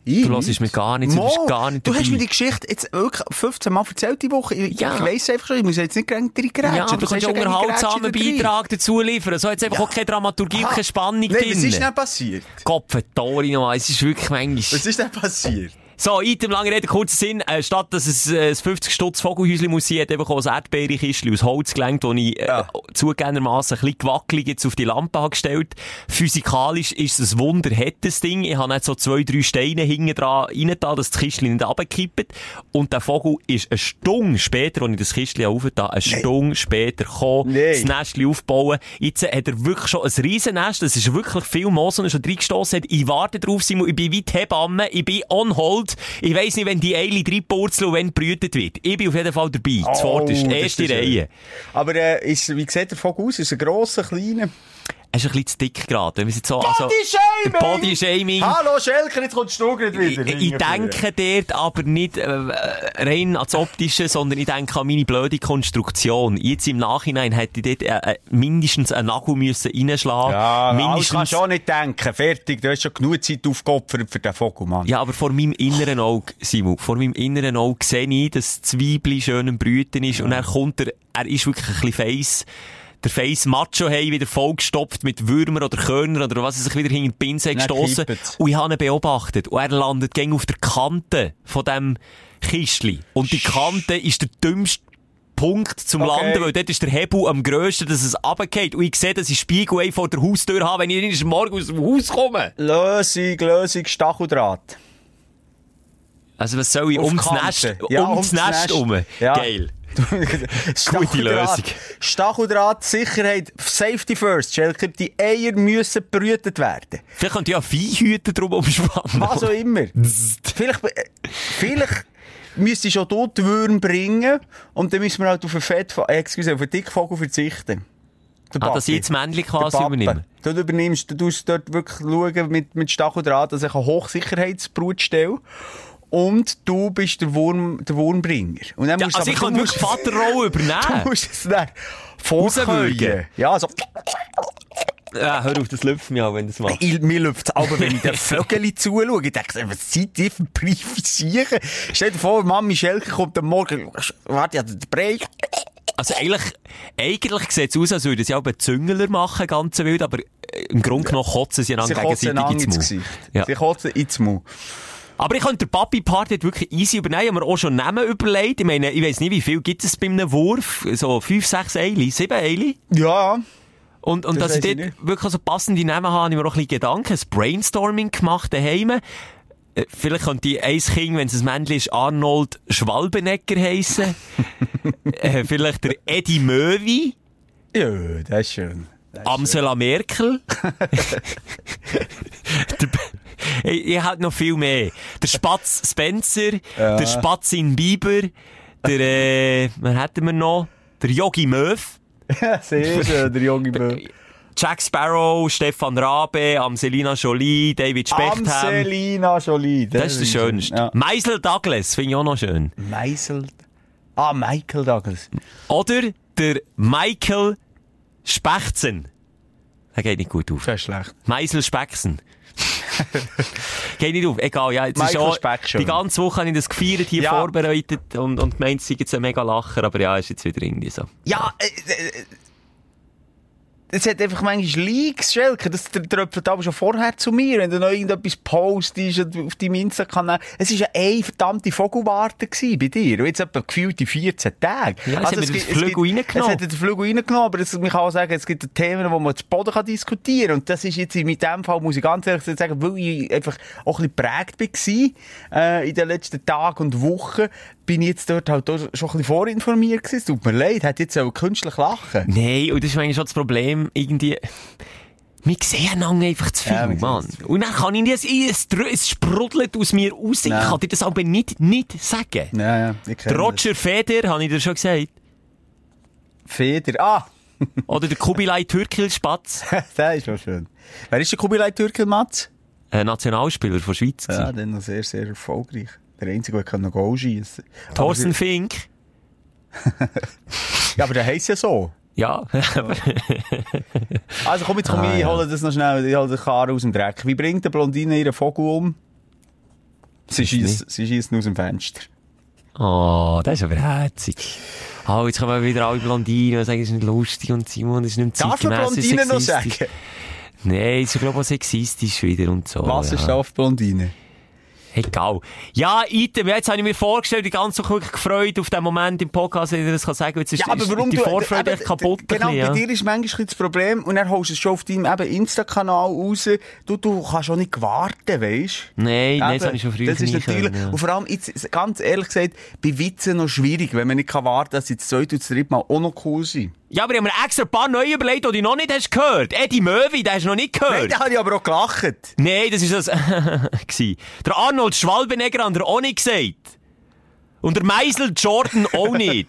Ich? Du hörst mir gar nicht, du bist Mo, gar nicht Du hast mir die Geschichte jetzt wirklich 15 Mal erzählt die Woche. Ich, Ja. ich weiss einfach schon, ich muss jetzt nicht gegen die Grätschen. Ja, aber du kannst ja einen unterhaltsamen Beitrag dazu liefern. So jetzt einfach Ja. auch keine Dramaturgie, Aha. keine Spannung Nein, was ist drin. denn passiert? Kopf, Tori noch, es ist wirklich manchmal... Was ist denn passiert? So, Item, lange Rede, kurzer Sinn. Äh, statt dass es äh, ein 50 Stutz Vogelhäuschen muss sein, hat einfach auch ein Erdbeerkistchen aus Holz gelenkt, das ich äh, Ja. zugegebenermassen ein bisschen gewackelig jetzt auf die Lampe habe gestellt. Physikalisch ist es ein Wunder, hat das Ding. Ich habe nicht so zwei, drei Steine hinten dran rein da, dass das Kistchen nicht runterkippt. Und der Vogel ist eine Stunde später, als ich das Kistchen aufgetan eine Stunde später gekommen, Nein. das Nestchen aufbauen. Jetzt hat er wirklich schon ein Riesennest, das ist wirklich viel Moos, und er schon reingestossen hat. Ich warte drauf, Simon, ich bin wie die Hebamme, ich bin on hold. Ich weiss nicht, wenn die Eile reinpurzeln und wenn brütet wird. Ich bin auf jeden Fall dabei. Das Wort ist Oh, die erste. Reihe. Aber äh, ist, wie sieht der Vogel aus? Ist er grosser, kleiner? Er ist ein bisschen zu dick gerade. Wenn wir es jetzt so, also, Bodyshaming! Bodyshaming. Hallo Schelker, jetzt kommst du Ich, wieder. ich denke dort aber nicht äh, rein ans Optische, sondern ich denke an meine blöde Konstruktion. Jetzt im Nachhinein hätte ich dort äh, äh, mindestens einen Nagel müssen reinschlagen Ja, mindestens. kannst du auch nicht denken. Fertig, du hast schon genug Zeit aufgeopfert für den Vogel, Mann. Ja, aber vor meinem inneren Auge, Simon, vor meinem inneren Auge sehe ich, dass das Weibli schön am Brüten ist und er kommt er, er ist wirklich ein bisschen face, der face Macho hey wieder vollgestopft mit Würmern oder Körnern oder was er sich wieder hinter die Pinse Dann gestossen. Und ich habe ihn beobachtet und er landet gäng auf der Kante von dem Kistli. Und die Kante ist der dümmste Punkt zum Okay. Landen, weil dort ist der Hebel am grössten, dass es runtergeht. Und ich sehe, dass ich Spiegel vor der Haustür habe, wenn ich morgen aus dem Haus komme. Lösung, Lösung, Stacheldraht. Also was soll ich? Auf Ums Kante. Nest, Ja, ums Nest rum. Ja. Geil. Stacheldraht. Lösung. Stacheldraht, Sicherheit, Safety first, Schelker. Die Eier müssen brütet werden. Vielleicht könnte ich ja Viehhüter drum umspannen. Was auch immer. vielleicht, äh, vielleicht müsste ich schon dort die Würm bringen und dann müssen wir halt auf einen Fett, äh, excuse, auf einen Dickvogel verzichten. Der Ah, dass ich jetzt Der quasi übernehme. Du übernimmst, du tust dort wirklich schauen mit, mit Stacheldraht, dass ich eine Hochsicherheitsbrut stelle. Und du bist der, Wurm, der Wurmbringer. Und dann Ja, musst also aber- ich du kann wirklich Vaterrolle Du übernehmen. musst es dann vorkeugen. Ja, also, Ja, hör auf, das läuft mir auch, wenn du das machst. ich, mir läuft es aber, wenn ich den Vögel zuschaue. Ich denke, was seid ihr für Privilegien? Stell dir vor, Mami Schelke kommt am Morgen, warte, ja, der Brei. Also eigentlich, eigentlich sieht es aus, als würden sie auch einen Züngeler machen, ganz wild, aber äh, im Grunde genommen kotzen sie einander gegenseitig ins. Gesicht. Ja. Sie kotzen ins Maul. Aber ich könnte der Papi-Part wirklich easy übernehmen. Ich habe mir auch schon Namen überlegt. Ich meine, ich weiss nicht, wie viel gibt es bei einem Wurf? So fünf, sechs Eili, sieben Eili? Ja. Und, und Das dass ich ich dort nicht. wirklich so passende Namen habe, habe ich mir auch ein bisschen Gedanken, ein Brainstorming gemacht daheim. Äh, Vielleicht könnte ich ein Kind, wenn es ein Männchen ist, Arnold Schwalbenegger heissen. äh, vielleicht der Eddie Möwi, Ja, das ist schön. Das ist Amsela Merkel. der, ich, ich hätte noch viel mehr. Der Spatz Spencer, der Spatz in Bieber, der, äh, wer hätten wir noch? Der Yogi Möw. Sehr schön, der junge Böhm. Jack Sparrow, Stefan Rabe, Amselina Jolie, David Spechtham. Amselina Jolie. Das ist der schönste. Ja. Meisel Douglas finde ich auch noch schön. Meisel. Ah, Michael Douglas. Oder der Michael Spechzen. Der geht nicht gut auf. Das ist schlecht. Meisel Spechsen. Geht nicht auf. Egal, ja. Jetzt ist auch, die ganze Woche habe ich das gefeiert, hier Ja. vorbereitet und, und gemeint, es sei jetzt ein mega Lacher, aber ja, ist jetzt wieder irgendwie so. Ja, äh, äh, es hat einfach manchmal Leaks, Schelke. Das tr- tröpfelt aber schon vorher zu mir. Wenn du noch irgendetwas postest und auf deinem Insta-Kanal. Es war ja eine verdammte Vogelwarte bei dir. Und jetzt etwa gefühlte 14 Tage. Also Ja, es hat den gibt- gibt- reingenommen. Es hat den Flügel reingenommen, aber es, man kann auch sagen, es gibt Themen, wo man zu Boden kann diskutieren kann. Und das ist jetzt in dem Fall, muss ich ganz ehrlich sagen, weil ich einfach auch ein bisschen geprägt war, äh, in den letzten Tagen und Wochen, bin ich jetzt dort halt auch schon ein bisschen vorinformiert gewesen. Es tut mir leid, hat jetzt auch künstlich lachen. Nein, und das ist eigentlich schon das Problem, irgendwie, wir sehen einander einfach zu viel, Ja, Mann. Und dann kann ich nicht, es, es, sprudelt aus mir raus, ich Nein. kann dir das aber nicht, nicht sagen. Ja, ja, ich Roger Feder, habe ich dir schon gesagt. das. Feder. Ah, Oder der Kubilay Türkil-Spatz, der ist noch schön. Wer ist der Kubilay Türkel, Mats? ein Nationalspieler von Schweiz. Ja, Ja. dann noch sehr, sehr erfolgreich. Der Einzige, der noch Goal schießen kann. Thorsten Fink. Ja, aber der heisst ja so. Ja. Also komm, jetzt komm Ah, ich, ich hole das noch schnell, ich hole den Karren aus dem Dreck. Wie bringt der Blondine ihren Vogel um? Sie schießt, ihn aus dem Fenster. oh, das ist aber herzig. Oh, jetzt kommen wieder alle Blondinen und sagen, es ist nicht lustig und Simon, ist nicht Darf man zeitgemäß, es ist Blondine noch sagen? Nein, ist, glaube ich, auch sexistisch wieder und so. Was ja. ist auf Blondine? Egal. Ja, Item, jetzt habe ich mir vorgestellt, die ganze wirklich gefreut auf den Moment im Podcast, wenn ich das kann sagen kann. Jetzt ist, Ja, aber ist warum die du- Vorfreude echt kaputt. Genau, bei bisschen, ja. dir ist manchmal das Problem und dann holst du es schon auf deinem Insta-Kanal raus. Du, du kannst schon nicht warten, weißt Nein, nein, das habe ich schon früher Das ist natürlich, können, ja. und vor allem, jetzt, ganz ehrlich gesagt, bei Witzen noch schwierig, wenn man nicht kann warten kann, dass sie das zweite und das dritte Mal auch noch cool sind. Ja, aber ich habe mir extra ein paar neue überlegt, die du noch nicht hast gehört. Eddie Möwi, den hast du noch nicht Nein, gehört. da habe ich aber auch gelacht. Nein, das ist das. der Arnold Schwalbenegger hat er auch nicht gesagt. Und der Meisel Jordan auch nicht.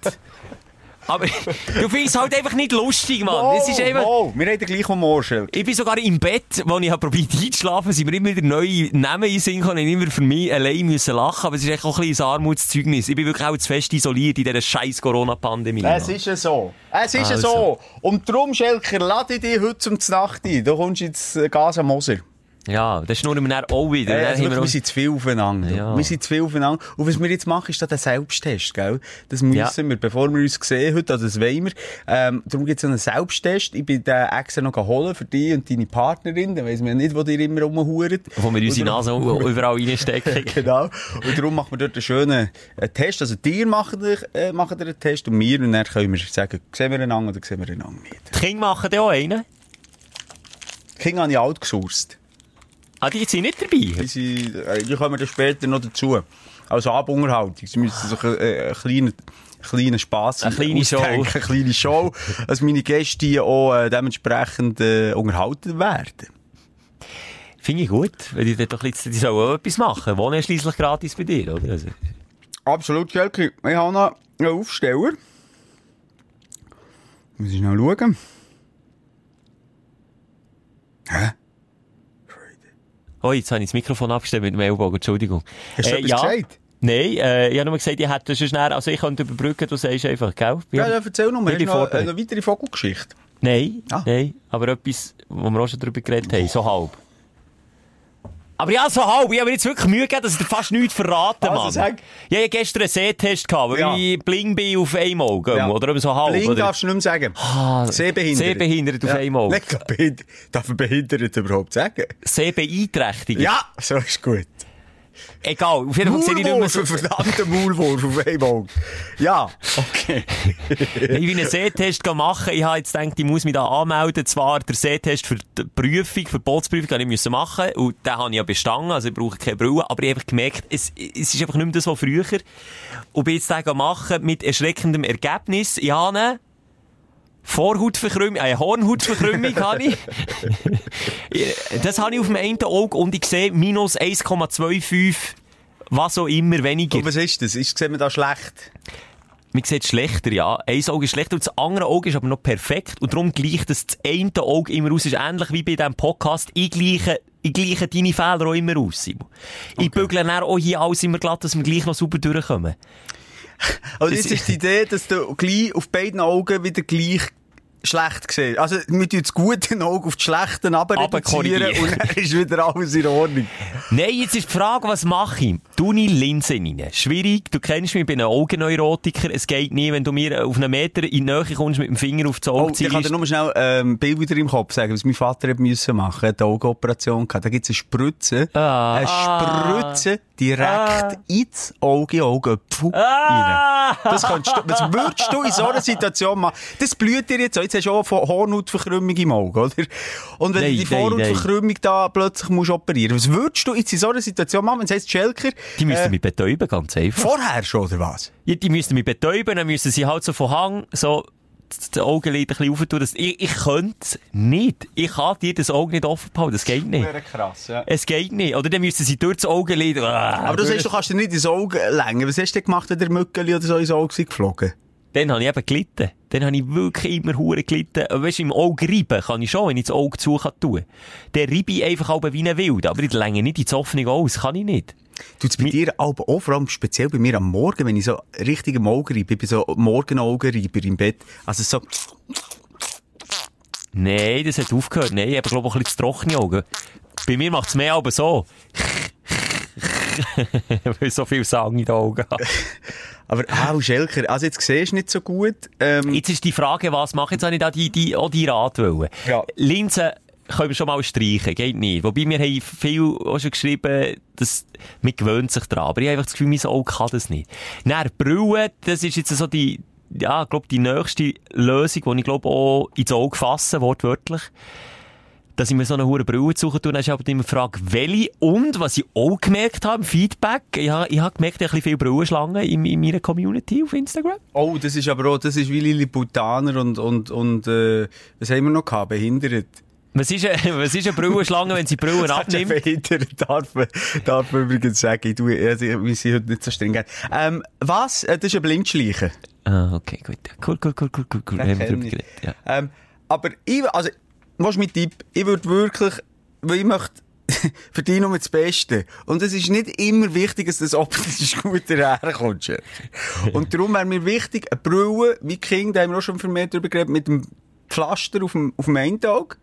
Aber du findest es halt einfach nicht lustig, Mann. es ist einfach... oh, wir haben den gleichen Humor, Schild. Ich bin sogar im Bett, wo ich hab probiert einzuschlafen, sind mir immer wieder neue Namen Sinn gekommen, ich immer für mich allein müssen lachen, aber es ist echt auch ein bisschen ein Armutszeugnis. Ich bin wirklich auch zu fest isoliert in dieser scheiß Corona-Pandemie. Es ist ja so. Es ist ja Also. so. Und darum, Schelker, lade ich dich heute zum Znacht ein. Du kommst ins Gas am Moser. Ja, das schnurren wir dann auch wieder. Äh, also wir wir sind zu viel aufeinander. Ja. Wir sind zu viel aufeinander. Und was wir jetzt machen, ist da der Selbsttest, gell? Das müssen Ja. wir, bevor wir uns sehen heute, also das wollen wir. Ähm, darum gibt es einen Selbsttest. Ich bin den extra noch holen für dich und deine Partnerin. Dann weiss man ja nicht, wo dir immer rumhuren. wo wir unsere Nase überall reinstecken. Genau. Und darum machen wir dort einen schönen äh, Test. Also, dir machen, äh, machen einen Test und wir. Und dann können wir sagen, sehen wir einander oder sehen wir einander nicht. Die Kinder machen dann auch einen. Die Kinder habe ich alt gesourced. Ah, die sind nicht dabei. Die, sind, äh, die kommen dann später noch dazu. Als Abunterhaltung. Sie müssen sich äh, einen kleinen, kleinen Spass Eine kleine Show. Eine kleine Show. dass meine Gäste auch äh, dementsprechend äh, unterhalten werden. Finde ich gut. Weil die, doch jetzt, die sollen auch etwas machen. Wohnen ja schliesslich gratis bei dir, oder? Also, Absolut, Jelki. Ich habe noch einen Aufsteller. Muss ich schnell schauen. Hä? Oh, jetzt habe ich das Mikrofon abgestellt mit dem Ellbogen. Entschuldigung. Hast du Äh, etwas ja. gesagt? Nein, äh, ich habe nur gesagt, ich hätte schon schnell, also ich könnte überbrücken, du sagst einfach, gell? Ja, ja, erzähl noch mal. Nicht Hast du noch eine weitere Vogelgeschichte? Nein, Ah. nein, aber etwas, wo wir auch schon drüber geredet haben, so halb. Aber ja, so halb. Ich habe mir jetzt wirklich Mühe gegeben, dass ich dir fast nichts verraten, Also Mann. sag. Ja, ich hatte gestern einen Sehtest, gehabt, weil Ja. ich bling bin auf einem Auge, Ja. oder? so halb, Blind oder? darfst du nicht mehr sagen. Ah, Sehbehindert. Sehbehindert auf. Nicht gerade behindert. Darf man behindert überhaupt sagen? Sehbeeinträchtigt. Ja, so ist gut. Egal, auf jeden Fall sehe ich nicht mehr so... verdammter Maulwurf auf einem Auge. Ja, okay. Ich will einen Sehtest machen. Ich habe jetzt gedacht, ich muss mich da anmelden. Zwar der Sehtest für die Prüfung, für die Bootsprüfung, habe ich machen. Und den habe ich ja bestanden, also ich brauche keine Brille. Aber ich habe einfach gemerkt, es, es ist einfach nicht mehr das, was früher. Und bin jetzt den machen mit erschreckendem Ergebnis. Ich habe Vorhautverkrümmung, eine Hornhautverkrümmung habe ich. das habe ich auf dem einen Auge und ich sehe minus 1,25 was auch immer weniger. Und was ist das? Ist, sieht man da schlecht? Man sieht schlechter, ja. Ein Auge ist schlechter und das andere Auge ist aber noch perfekt. Und darum gleicht das, das eine Auge immer aus. Ist ähnlich wie bei diesem Podcast. Ich gleiche, ich gleiche deine Fehler auch immer aus, Simon. Ich bügle dann auch hier alles immer glatt, dass wir gleich noch super durchkommen. Also Das- jetzt ist die Idee, dass du gleich auf beiden Augen wieder gleich schlecht siehst. Also, wir tun das gute Auge auf das schlechte aber reduzieren und dann ist wieder alles in Ordnung. Nein, jetzt ist die Frage, was mache ich? Tu ich Linsen rein? Schwierig, du kennst mich, ich bin ein Augenneurotiker. Es geht nie, wenn du mir auf einen Meter in die Nähe kommst mit dem Finger auf das Oh, Auge ich kann dir ziehst. nur schnell ähm, Bild wieder im Kopf sagen, was mein Vater hat müssen machen. Hat eine Augenoperation gehabt. Da gibt es eine Spritze. Ah, eine Spritze direkt ah. ins Auge, Augapfel Ah! rein. Das, könntest du, was würdest du in so einer Situation machen? Das blüht dir jetzt auch. Jetzt hast du auch Hornhautverkrümmung im Auge, oder? Und wenn Nein, du die nein, Vorhautverkrümmung da plötzlich musst operieren was würdest du jetzt in so einer Situation machen, wenn es heisst, Schelker, Die müssen äh, mich betäuben, ganz einfach. vorher schon, oder was? Ja, die müssen mich betäuben, dann müssen sie halt so von Hang, so, die Augenlid ein bisschen aufentun. Das- Ich, ich könnte es nicht. Ich kann dir das Auge nicht offen behalten. Das geht nicht. krass, ja. Es geht nicht. Oder dann müssen sie durch das Augenlid. Aber du sagst, du kannst dir nicht ins Auge längen. Was hast du denn gemacht, wenn der Mückeli oder so ins Auge geflogen? Dann habe ich eben gelitten. Dann habe ich wirklich immer hure gelitten. Weißt du, im Auge reiben kann ich schon, wenn ich das Auge zu kann tun. Dann reibe ich einfach wie ein Wild. Aber ich länge nicht ins offene aus. Kann ich nicht. Tut's bei dir aber auch, vor allem speziell bei mir am Morgen, wenn ich so richtig am Auge reibe, ich bin so Morgenaugenreiber im Bett, also so, Nein, das hat aufgehört. Nein, ich habe, glaube ich, ein bisschen zu trockene Augen. Bei mir macht es mehr aber so. Weil so viel Sang in den Augen habe. aber, ah, Schelker, also jetzt siehst du nicht so gut, ähm, Jetzt ist die Frage, was mache ich? Jetzt habe ich da die, die, auch die Rat wollen. Ja. Linsen können wir schon mal streichen, geht nicht. Wobei wir haben viel auch schon geschrieben, dass, man gewöhnt sich dran. Aber ich habe einfach das Gefühl, mein Auge kann das nicht. Dann, Brille, das ist jetzt so die, ja, ich glaube, die nächste Lösung, die ich glaube auch ins Auge fasse, wortwörtlich. Dass ich mir so eine hohe Brille suche tue, dann ist aber immer die Frage, welche. Und, was ich auch gemerkt habe, Feedback, ich habe, ich habe gemerkt, ich habe ein bisschen viele Brillenschlangen in, in meiner Community auf Instagram. Oh, das ist aber auch, das ist wie Lilliputaner und, und, und, äh, was haben wir noch gehabt? Behindert. Was ist, eine, was ist eine Brillenschlange, wenn sie Brillen abnimmt? Behindert darf man, darf man übrigens sagen. Ich tue, also, wir sind heute nicht so streng. Ähm, was? Äh, Das ist ein Blindschleichen. Ah, okay, gut. Cool, cool, cool, cool, cool, cool. Haben wir drüber geredet, ja. Ähm, aber ich, also, was ist mein Tipp? Ich würde wirklich, weil ich möchte, für dich nur das Beste. Und es ist nicht immer wichtig, dass das optisch gut daherkommt. Scherki. Und darum wäre mir wichtig, eine Brille, wie King, da haben wir auch schon vermehrt darüber geredet, mit dem Pflaster auf dem, auf dem einen Auge.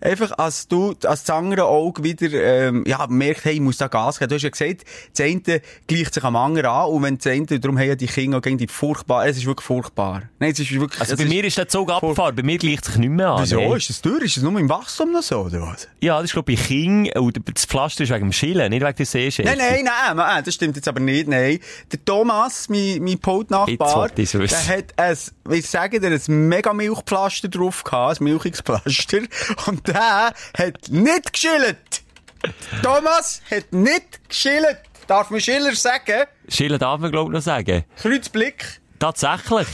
Einfach, als du, als das andere Auge wieder, ähm, ja, merkt, hey, ich muss da Gas geben. Du hast ja gesagt, das eine gleicht sich am anderen an, und wenn das eine, darum haben ja die Kinder gegen die furchtbar, es ist wirklich furchtbar. Nein, es ist wirklich, Also bei mir ist der Zug abgefahren, bei mir gleicht sich nicht mehr an. Wieso? nee. Ist das durch? Ist das nur im Wachstum noch so, oder was? Ja, das ist glaube ich bei King, und das Pflaster ist wegen dem Schillen, nicht wegen der Sehschärfe. Nein, nein, nein, nein, das stimmt jetzt aber nicht, nein. Der Thomas, mein, mein wissen. der hat ein, wie ich sage dir, ein mega Milchpflaster drauf gehabt, ein Milchungspflaster, und der hat nicht geschillt. Thomas hat nicht geschillt. Darf man Schiller sagen? Schillen darf man glaube ich noch sagen. Kreuzblick. Tatsächlich.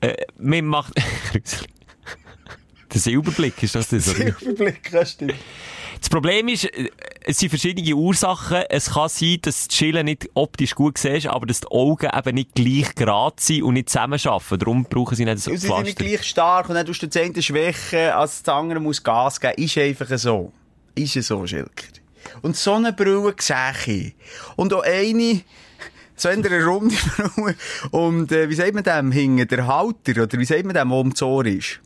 äh, man macht... der Silberblick, ist das das? Silberblick, das stimmt. Das Problem ist, äh, es sind verschiedene Ursachen. Es kann sein, dass das Chillen nicht optisch gut siehst, aber dass die Augen eben nicht gleich gerade sind und nicht zusammenarbeiten. Darum brauchen sie nicht so Und sie sind nicht Pflaster. gleich stark und dann tust du den einen schwächen, als das andere muss Gas geben. Ist einfach so. Ist es so, Schilker. Und so eine Brille sehe ich. Und auch eine, so eine runde Brille. Und, äh, wie sagt man dem? Hinten der Halter, oder wie sagt man dem, wo um das Ohr ist?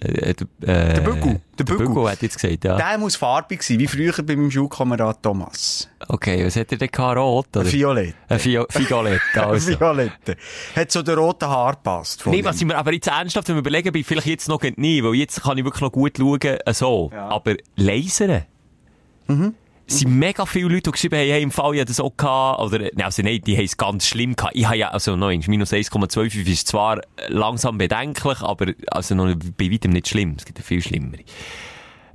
Äh, der, äh, Der Bügel. Der Der Bügel. Hat jetzt gesagt, ja. Der muss farbig sein, wie früher bei meinem Schulkamerad Thomas. Okay, was hat er denn gehabt? Rot, oder? Violett. Ein Fio Figolett, also. Violette. Hat so den roten Haar gepasst. Nee, ihm. was ich mir aber jetzt ernsthaft wenn wir überlegen, bin ich vielleicht jetzt noch nie, weil jetzt kann ich wirklich noch gut schauen, äh, so. Aber Lasern? Mhm. Es sind mega viele Leute, die geschrieben haben, hey, im Fall, ich das auch gehabt, oder, ne, also nein, die haben es ganz schlimm gehabt. Ich habe ja, also, noch eins, minus 1,25 ist zwar langsam bedenklich, aber, also, noch bei weitem nicht schlimm. Es gibt ja viel schlimmere.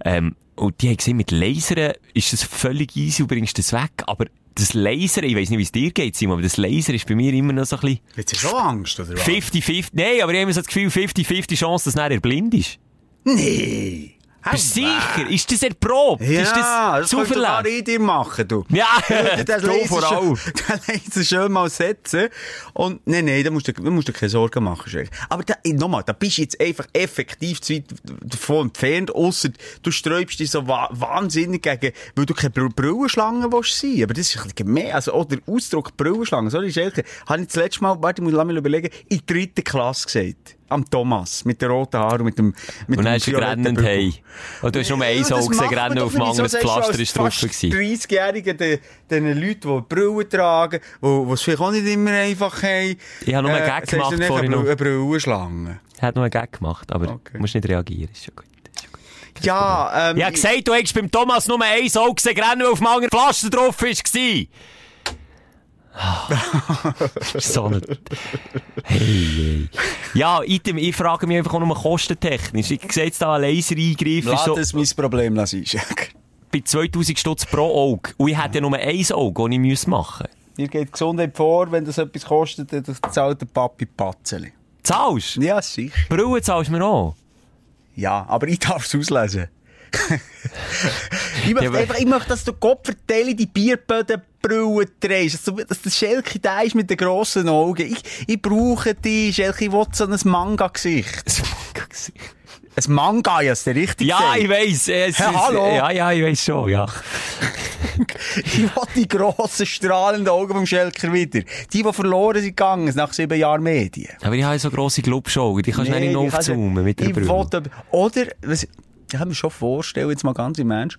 Ähm, und die haben gesehen, mit Lasern ist das völlig easy, du bringst das weg, aber das Lasern, ich weiss nicht, wie es dir geht, Simon, aber das Lasern ist bei mir immer noch so ein bisschen Jetzt hast du schon Angst, oder was? 50-50, nein, aber ich habe immer so das Gefühl, 50-50 Chance, dass er blind ist. Nee. Bist du sicher? Ist das erprobt? Ja, ist das das zuverlässig? dir machen, du. Ja, den du vor allem. schön, den Laser schön mal setzen. Und, nein, nein, da musst du, da musst du keine Sorgen machen, Schreck. Aber da, nochmal, da bist du jetzt einfach effektiv zu weit davon entfernt, ausser du sträubst dich so wa wahnsinnig gegen, weil du keine Br Brillenschlange willst sein. Aber das ist ein bisschen gemein. Also, auch der Ausdruck Brillenschlange, sorry, Schelke, habe ich das letzte Mal, warte, ich muss lass mich überlegen, in der dritten Klasse gesagt. Am Thomas, mit den roten Haaren und mit dem, mit Und dann dem hast du Bügel. hey. Und du hast nur ein das Auge gesehen, rennen auf dem anderen So Pflaster ist drauf gewesen. 30-Jährigen, den, den Leuten, die Brille tragen, die es vielleicht auch nicht immer einfach haben. Ich habe nur einen Gag sagst du gemacht vorhin eine, eine Brillenschlange. Er hat noch einen Gag gemacht, aber Okay. du musst nicht reagieren, ist schon gut. Gut. Ja, ähm, Ich habe gesagt, du hättest beim Thomas nur ein Auge gesehen, rennen, auf dem anderen Pflaster drauf war. so nicht. Hey, hey. Ja, item, ich frage mich einfach auch nur kostentechnisch. Ich sehe jetzt da, ein Lasereingriff lass so das mein Problem Jack. bei 2000 Stutz pro Auge. Und ich hätte ja nur ein Auge, das ich müsste machen Mir geht die Gesundheit vor, wenn das etwas kostet, dann zahlt der Papi Patzeli. Zahlst? Ja, sicher. Brille zahlst du mir auch? Ja, aber ich darf es auslesen. ich, möchte aber- einfach, ich möchte, dass du Gott vertelle, die Bierbödenbrille drehst. Dass, du, dass der Schelke da ist mit den grossen Augen. Ich, ich brauche die, Schelke, ich will so ein Manga-Gesicht. Ein Manga, ja, ist der richtig Ja, ich weiss. äh, Es Ja, ist- hallo. Ja, ja, ich weiss schon, ja. Ich will die grossen, strahlenden Augen vom Schelker wieder. Die, die verloren sind gegangen nach sieben Jahren Medien. Aber ich habe so grosse Glubschaugen, die kannst du Nee, nicht aufzoomen mit der Brille. Oder, was, kann mir schon vorstellen, jetzt mal ganz im Ernst,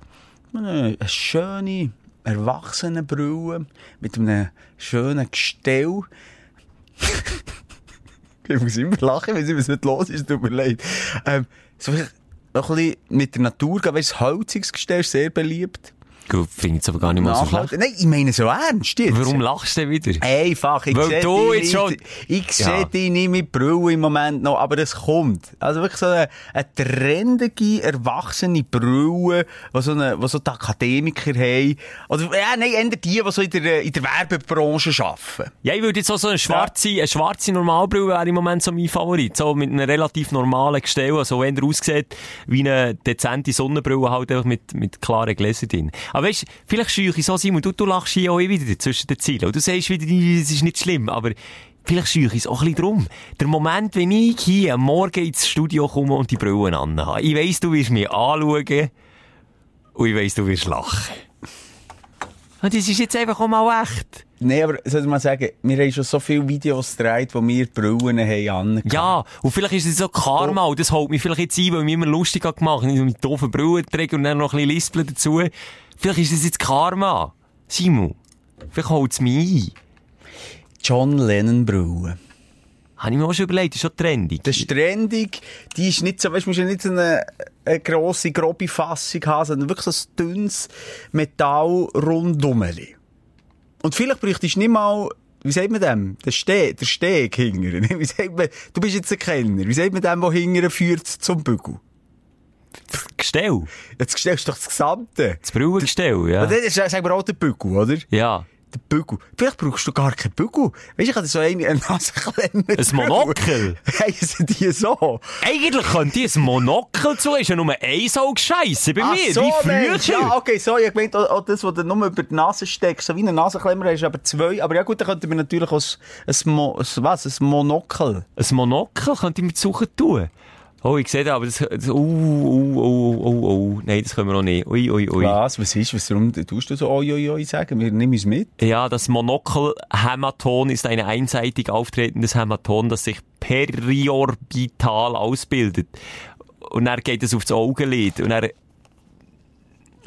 eine, schöne, erwachsene Brille mit einem schönen Gestell. ich muss immer lachen, wenn es nicht los ist, tut mir leid. Ähm, so vielleicht ein bisschen mit der Natur gehen. Du, das Holzungsgestell ist sehr beliebt. Gut, finde ich es aber gar nicht mal so schlecht. Nein, ich meine so ernst jetzt. Warum lachst du denn wieder? Einfach, ich Weil du jetzt schon- ich sehe Ja. dich nicht mit Brille im Moment noch, aber es kommt. Also wirklich so eine, eine trendige, erwachsene Brille, die so, eine, die so die Akademiker haben. Oder, ja, nein, eher die, die so in der, in der Werbebranche arbeiten. Ja, ich würde jetzt auch so eine schwarze, eine schwarze Normalbrille wäre im Moment so mein Favorit. So mit einem relativ normalen Gestell, also wenn er aussieht wie eine dezente Sonnenbrille, halt einfach mit, mit klaren Gläsern drin. Aber weißt, vielleicht schüche ich so, Simon, du, du lachst hier auch wieder zwischen den Zielen. Und du sagst wieder, es ist nicht schlimm, aber vielleicht schüche ich es auch ein bisschen drum. Der Moment, wenn ich hier am Morgen ins Studio komme und die Brillen anhabe. Ich weiss, du wirst mich anschauen und ich weiss, du wirst lachen. Und das ist jetzt einfach auch mal echt. Nein, aber soll ich mal sagen, wir haben schon so viele Videos gedreht, wo wir Brillen haben. Ja, und vielleicht ist es so Karma, und das holt mich vielleicht jetzt ein, weil ich mich immer lustig habe gemacht habe, mit doofen Brillen träge und dann noch ein bisschen Lispeln dazu. Vielleicht ist es jetzt Karma. Simon, vielleicht holt es mich ein. John Lennon Brillen. Habe ich mir auch schon überlegt, das ist schon trendig. Das ist trendig, die ist nicht so, weißt du, musst ja nicht so eine, eine grosse, grobe Fassung haben, sondern wirklich so ein dünnes Metall rundumeli. Und vielleicht bräuchtest du nicht mal, wie sagt man dem? Der Steg, der Steg hingern. Wie sagt man, du bist jetzt ein Kellner. Wie sagt man dem, der hingern führt zum Bügel? Das Gestell. Jetzt stellst du doch das Gesamte. Das Brillengestell, ja. Und dann ist, sagen wir auch der Bügel, oder? Ja. Der Bügel. Vielleicht brauchst du gar keinen Bügel. Weißt du, ich hatte so eine, eine Nasenklemmer. Ein Monokel? Heissen die so? Eigentlich könnte ich ein Monokel zu, ist ja nur ein Auge Scheisse bei Ach mir, so, wie früher. Mensch, Ja, okay, so, ich meinte auch, auch das, was du nur über die Nase steckst, so wie eine Nasenklemmer hast, aber zwei. Aber ja gut, dann könnte man natürlich auch ein, ein, Mo, ein, was, ein Monokel. Ein Monokel könnte ich mir suchen tun. Oh, ich sehe da, aber das, das uh, uh, uh, uh, uh, nein, das können wir noch nicht. Ui, ui, ui. Was, was ist, was, warum tust du so oi, oi, oi sagen? Wir nehmen es mit. Ja, das Monokelhämaton ist ein einseitig auftretendes Hämaton, das sich periorbital ausbildet. Und dann geht es aufs Augenlid. Und dann,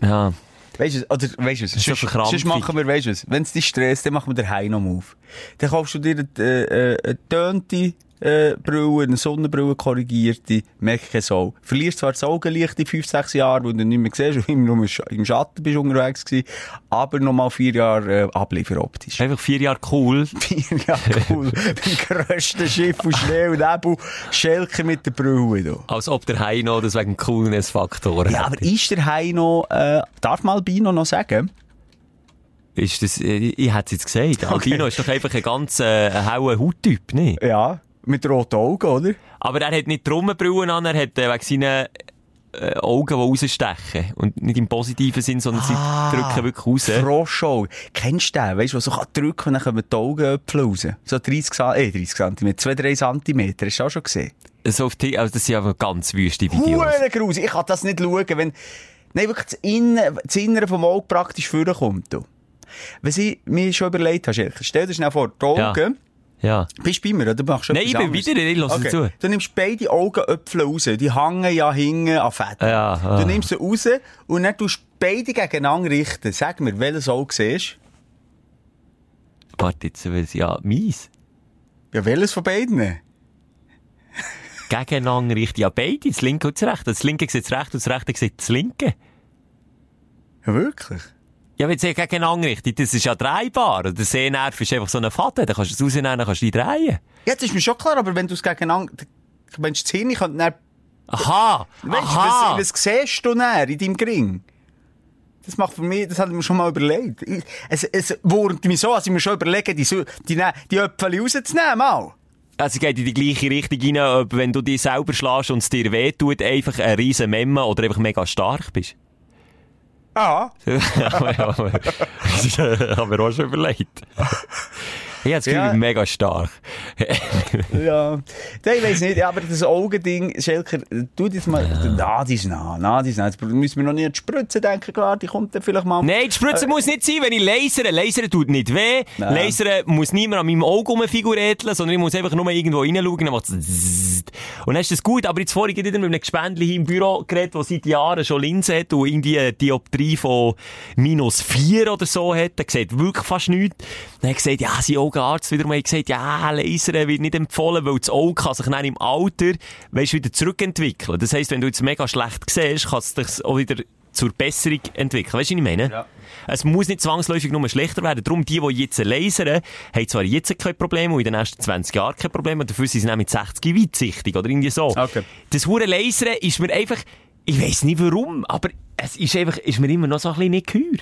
ja, Weißt du, oder weißt du, sonst, sonst machen wir, weißt du, wenn es dich stresst, dann machen wir den Heino auf. Dann kaufst du dir eine, äh, äh, eine tönte, äh, Brille, eine Sonnenbrille korrigierte, merk kein Soul. Verlierst zwar das Augenlicht in 5, 6 Jahren, wo du nicht mehr siehst, und immer nur im Sch- im Schatten bist unterwegs gewesen, aber nochmal 4 Jahre, äh, Abliefer optisch. einfach vier Jahre cool. Vier Jahre cool. Beim grössten Schiff und Schnee und Nebel, Schelke mit der Brille, du. Als ob der Heino das wegen Coolness-Faktor Ja, aber ist der Heino, äh, darf mal Albino noch sagen? Ist das, äh, ich hätte es jetzt gesagt. Albino ist doch einfach ein ganz äh, hauer Hauttyp, ne? Ja. Mit roten Augen, oder? Aber er hat nicht die Rummenbrillen an, er hat äh, wegen seinen äh, Augen, die rausstechen. Und nicht im positiven Sinn, sondern sie drücken wirklich raus. Froschau. Kennst du den? Weißt du, was so kann drücken und dann kommen die Augenäpfel raus? So 30, Sa- äh, 30 cm, 2-3 cm. Hast du auch schon gesehen? So auf die, also das sind aber ganz wüste Videos. Hure grusig. Ich kann das nicht schauen, wenn, nein, wirklich das, Innen, das Innere vom Auge praktisch vorkommt. Was ich mir schon überlegt habe, stell dir schnell vor, die Augen, Ja. Bist du bei mir, oder? Du machst schon Nein, ich bin anderes. wieder, ich höre Okay. zu. Du nimmst beide Augenäpfel raus. Die hängen ja hinten an Fäden. Ja, ah. Du nimmst sie raus und dann tust du beide gegeneinander richten. Sag mir, welches Auge siehst Warte, jetzt, sie- ja, du? Ja, welches von beiden? Gegeneinander richtig. Ja, beide, das linke und das rechte. Das linke sieht das rechte und das rechte sieht das linke. Ja, wirklich? Ja, wenn sie gegeneinander richtig, das ist ja drehbar. Der Sehnerv ist einfach so ein Faden, dann kannst du es rausnehmen, dann kannst du ihn drehen. Ja, das ist mir schon klar, aber wenn du es gegeneinander, Mensch, das Hirn könnte dann, Aha! weißt du, Aha! was, was siehst du dann in deinem Gring? Das macht für mich, das ich mir schon mal überlegt. Ich, es, es wurmt mich so, als ich mir schon überlege, die, die, ne- die Äpfel rauszunehmen, mal. Also geht in die gleiche Richtung rein, ob wenn du dich selber schlägst und es dir wehtut, einfach ein riesen Memme oder einfach mega stark bist. Ah. aber, ja, aber, das haben wir auch schon überlegt. Ich habe das Gefühl, Ja. mega stark. Ja. Ich weiss nicht, ja, aber das Augending, Schelker, tu das mal, na, die ist nah, na, die ist nah. Jetzt müssen wir noch nicht an die Spritze denken, klar, die kommt dann vielleicht mal. Nein, die Spritze muss nicht sein, wenn ich lasere. Lasere tut nicht weh. Nein. Lasere muss niemand an meinem Auge rumfiguräteln, sondern ich muss einfach nur irgendwo reinschauen, dann macht Und dann ist das gut. Aber jetzt vorhin wieder mit einem Gespendli hier im Büro geredet, das seit Jahren schon Linsen hat und irgendwie eine Dioptrie von minus vier oder so hat. Der sieht wirklich fast nichts. Dann hat er gesagt, ja, sein Augenarzt wiederum hat gesagt, ja, Laser Laser wird nicht empfohlen, weil das Auge kann sich dann im Alter, weißt, wieder zurückentwickeln. Das heisst, wenn du jetzt mega schlecht siehst, kann es dich auch wieder zur Besserung entwickeln. Weißt du, was ich meine? Ja. Es muss nicht zwangsläufig nur schlechter werden. Darum, die, die jetzt lasern, haben zwar jetzt kein Problem und in den nächsten 20 Jahren kein Problem, dafür sind sie dann mit 60 weitsichtig oder irgendwie so. Okay. Das hure Lasern ist mir einfach, ich weiss nicht warum, aber es ist einfach, ist mir immer noch so ein bisschen nicht geheuer.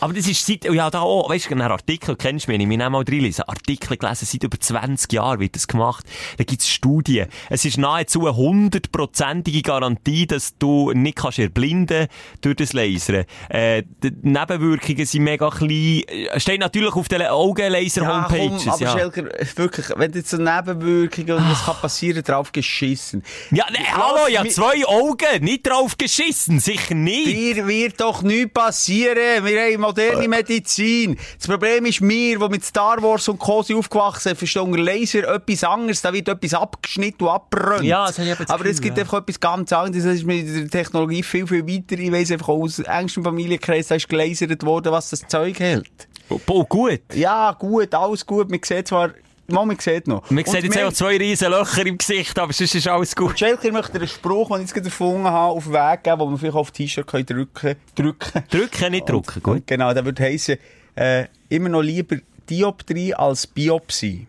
Aber das ist seit, ja, da auch, weißt du, einen Artikel kennst du mich nicht, wir nehmen mal reinlesen. Artikel gelesen, seit über 20 Jahren wird das gemacht. Da gibt's Studien. Es ist nahezu eine hundertprozentige Garantie, dass du nicht kannst erblinden durch das Lasern. Äh, die Nebenwirkungen sind mega klein. Steht natürlich auf den Augenlaser-Homepages. Ja, komm, aber ja. Schelker, wirklich, wenn jetzt so Nebenwirkungen und was kann passieren, drauf geschissen. Ja, ne, hallo, ja, mi- zwei Augen, nicht drauf geschissen, sicher nicht. Dir wird doch nichts passieren. Wir haben moderne Medizin. Das Problem ist mir, die mit Star Wars und Co. sind aufgewachsen sind, verstehen Laser etwas anderes. Da wird etwas abgeschnitten und abbrennt. Ja, das habe ich das Aber es gibt ja. einfach etwas ganz anderes. Das ist mit der Technologie viel, viel weiter. Ich weiss einfach aus engstem Familienkreis, da ist gelasert worden, was das Zeug hält. Oh, gut. Ja, gut, alles gut. Man sieht zwar, man, man sieht noch. Man sieht jetzt auch zwei riesen Löcher im Gesicht, aber sonst ist alles gut. Schelker möchte einen Spruch, den ich jetzt gerade erfunden habe, auf den Weg geben, den man vielleicht auf T-Shirt drücken drücken. Drücken, nicht drucken, gut. Genau, der würde heissen, äh, immer noch lieber Dioptrie als Biopsie.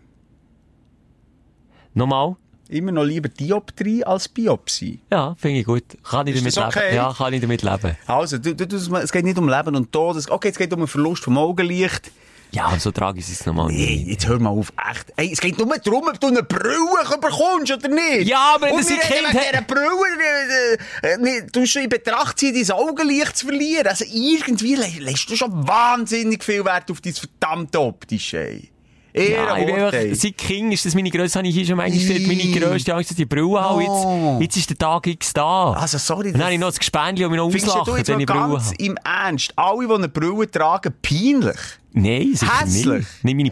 Nochmal? Immer noch lieber Dioptrie als Biopsie. Ja, finde ich gut. Kann ich damit das leben? okay? Ja, kann ich damit leben. Also, du, du, du, es geht nicht um Leben und Tod. Okay, es geht um einen Verlust vom Augenlicht. Ja, so tragisch ist es nochmal Nee, jetzt hör mal auf, echt. Hey, es geht nur darum, ob du eine Brille bekommst oder nicht. Ja, aber Und das wir reden wegen dieser Brille, äh, äh, du schon in Betracht ziehen, dein Augenlicht zu verlieren. Also irgendwie lässt du schon wahnsinnig viel Wert auf dein verdammte Optische, ey. Ja, ich seit Kind ist das meine grösste, habe ich hier schon manchmal gesagt, meine grösste Angst, dass ich die Brille habe. Oh. Jetzt, jetzt ist der Tag X da. Also, sorry, dann habe ich noch das Gespänli und mich noch auslachen, wenn ich Brille habe. im Ernst, alle, die eine Brille tragen, peinlich? Nein, sicher Hässlich. nicht. Nicht meine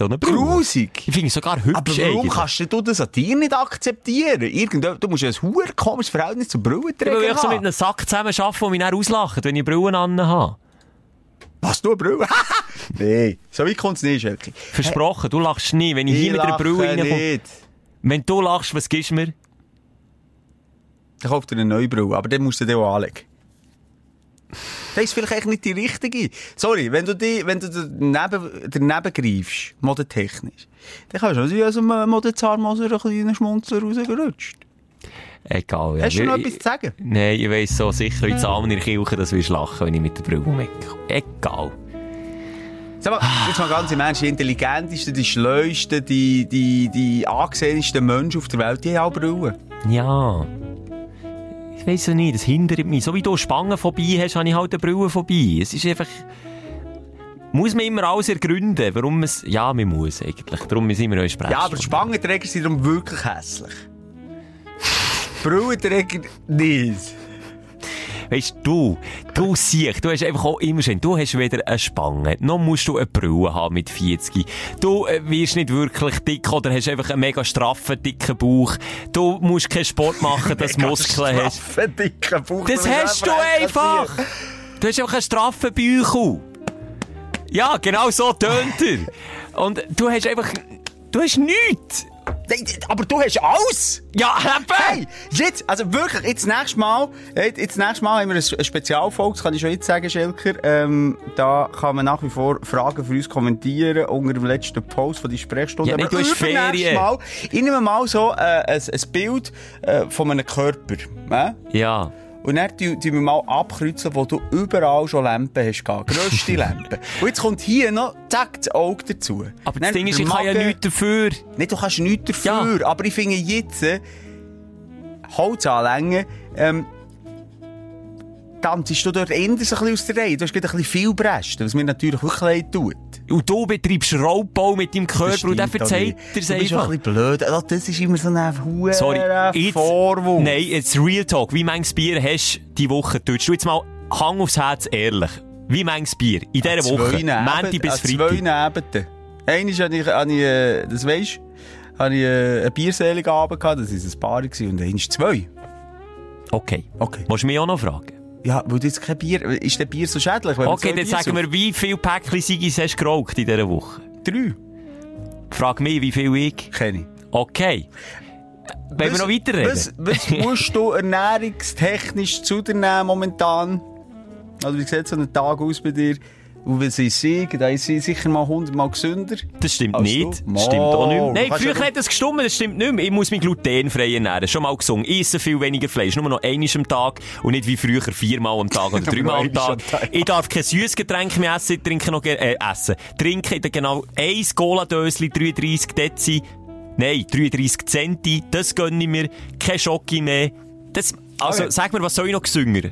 auch eine Brille. Grusig. Ich finde es sogar hübsch Aber warum eigentlich. kannst du das an dir nicht akzeptieren? Irgend, du musst ein huere komisches Verhältnis zur Ja, weil Brillenträger ich so mit haben. einem Sack zusammen arbeite, der mich dann auslacht, wenn ich Brillen an habe. Was, du eine Brille? nee, so weit kommt es nicht, Schelke. Versprochen, du lachst nie. Wenn ich, hier mit einer Brille reinkomme. Wenn du lachst, was gibst du mir? Dann kauft dir eine neue Brille, aber dann musst du die auch anlegen. Das ist vielleicht eigentlich nicht die richtige. Sorry, wenn du, die, wenn du daneben, daneben greifst, modetechnisch, dann kannst du also wie aus einem Modezahnmoser einen kleinen Schmunzler rausgerutscht. Egal. Ja. Hast du noch Ich- etwas zu sagen? Nein, ich weiss so sicher, wie zusammen in der Kirche, dass wir lachen, wenn ich mit der Brille umkomme. Egal. Sag mal, jetzt mal ganz im Ernst, die intelligentesten, die schleuesten, die, die, die angesehensten Menschen auf der Welt, die haben auch Brillen. Ja. Ich weiss ja nicht, das hindert mich. So wie du Spangenphobie hast, habe ich halt eine Brillephobie. Es ist einfach... Muss man immer alles ergründen, warum es... Ja, man muss eigentlich. Darum sind wir auch sprechen. Ja, aber Spangenträger sind darum wirklich hässlich. Brillenträger nicht. Weisst du, du siehst, du hast einfach auch immer schön, du hast weder eine Spange, noch musst du eine Brille haben mit 40. Du äh, wirst nicht wirklich dick oder hast einfach einen mega straffen, dicken Bauch. Du musst keinen Sport machen, dass du Muskeln hast. Straffen, dicken Bauch. Das hast du einfach! Du hast einfach einen straffen Bauch. Ja, genau so tönt er. Und du hast einfach, du hast nichts. Aber du hast alles! Ja, eben! Hey, jetzt, also wirklich, jetzt nächstes Mal, jetzt, nächstes Mal haben wir eine Spezialfolge, das kann ich schon jetzt sagen, Schelker. Ähm, da kann man nach wie vor Fragen für uns kommentieren unter dem letzten Post von die Sprechstunde. Ja, nee, Aber du hast Ferien. Mal, ich nehme mal so äh, ein, ein Bild äh, von einem Körper. Äh? Ja. Und dann tun wir mal abkreuzen, wo du überall schon Lampen hast. Grösste Lampen. Und jetzt kommt hier noch, zack, das Auge dazu. Aber das Ding ist, ich kann ja nichts dafür. Nicht, du kannst nichts dafür. Aber ich finde jetzt, äh, Holz anlängen, ähm, tanzst du dort eher so ein bisschen aus der Reihe. Du hast gerade ein bisschen viel Bresten, was mir natürlich wirklich leid tut. Und du betreibst Raubbau mit deinem Körper und stimmt, verzeiht Adi. dir's Du bist einfach. auch ein bisschen blöd. Ah, Das ist immer so ein hoher Sorry, Vorwurf. Nein, jetzt Real Talk. Wie manches Bier hast du die Woche? Tust du jetzt mal Hang aufs Herz ehrlich. Wie manches Bier in dieser Woche? Montag bis An zwei Freitag. Abenden. Einmal hatte ich, hatte ich äh, das weisst hatte ich äh, einen bierseligen Abend gehabt, das war ein Paar und einmal zwei. Okay. Okay. Musst du mich auch noch fragen? Ja, weil du jetzt kein Bier, ist der Bier so schädlich? Okay, dann sagen wir, wie viele Päckchen Sigis hast du geraucht in dieser Woche? Drei. Frag mich, wie viel ich. Kenne ich. Okay. Wollen wir noch weiterreden? Was, was musst du ernährungstechnisch zu dir nehmen momentan? Also wie sieht so ein Tag aus bei dir? Und wenn sie siegen, dann ist sie sicher mal hundertmal gesünder. Das stimmt Als nicht. du? Das stimmt auch nicht mehr. Nein, früher ja- hat das gestummt, das stimmt nicht mehr. Ich muss mich glutenfrei ernähren. Schon mal gesungen. Ich esse viel weniger Fleisch. Nur noch einmal am Tag und nicht wie früher viermal am Tag oder dreimal am Tag. einmal am Tag. Ich darf kein süßes Getränk mehr essen. Ich trinke noch, äh, essen. Trinke genau ein Cola-Dösli, 33 Dezi. Nein, 33 Centi. Das gönne ich mir. Kein Schocki mehr. Das, also, Okay. sag mir, was soll ich noch gesünger?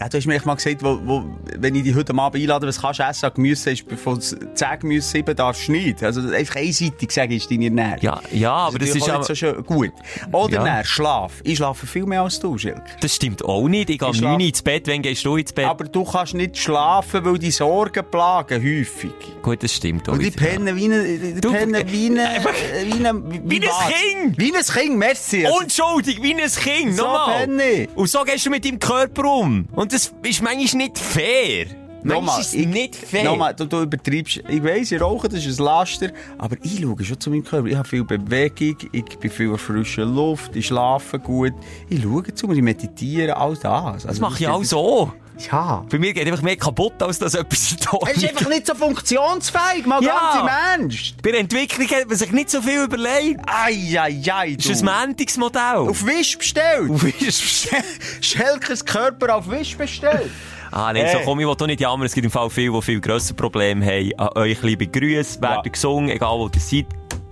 Ja, du hast mir echt mal gesagt, wo, wo, wenn ich dich heute Abend einlade, was kannst du essen? Gemüse ist von 10 Gemüse 7 darfst du nicht. Also einfach einseitig sagen, ist deine Ernährung. Ja, ja, aber das ist auch so schön gut. Oder Ja. dann, Schlaf. Ich schlafe viel mehr als du, Schilk. Das stimmt auch nicht. Ich gehe um Ich 9 Uhr schlaf- ins Bett. Wann gehst du ins Bett? Aber du kannst nicht schlafen, weil die Sorgen plagen, häufig. Gut, das stimmt auch Und die ja. pennen wie ein, die Du- pennen wie ein, wie? Kind! Wie ein Kind, merci. Also, Unschuldig, wie ein Kind, So penne ich. Und so gehst du mit deinem Körper um. Und das ist manchmal nicht fair. Manchmal Nochmal, ist ich- nicht fair. Nochmal, du, du übertreibst. Ich weiss, ich rauche, das ist ein Laster. Aber ich schaue schon zu meinem Körper. Ich habe viel Bewegung, ich bin viel an frischer Luft, ich schlafe gut. Ich schaue zu mir, ich meditiere, all das. Also, das mache ich auch so. Ja. Bei mir geht einfach mehr kaputt, als dass etwas da Er ist einfach nicht so funktionsfähig, mal Ja. ganz im Ernst. Bei der Entwicklung hat man sich nicht so viel überlegt. Das du. ist ein Mäntigsmodell. Auf Wisch bestellt. Auf Wisch Schelkes Körper auf Wisch bestellt. Ah, nein, so Hey. komm, ich will doch nicht jammern. Es gibt im Fall viele, die viel grössere Probleme haben. An euch, liebe Grüße, werden Ja. gesungen, egal wo ihr seid.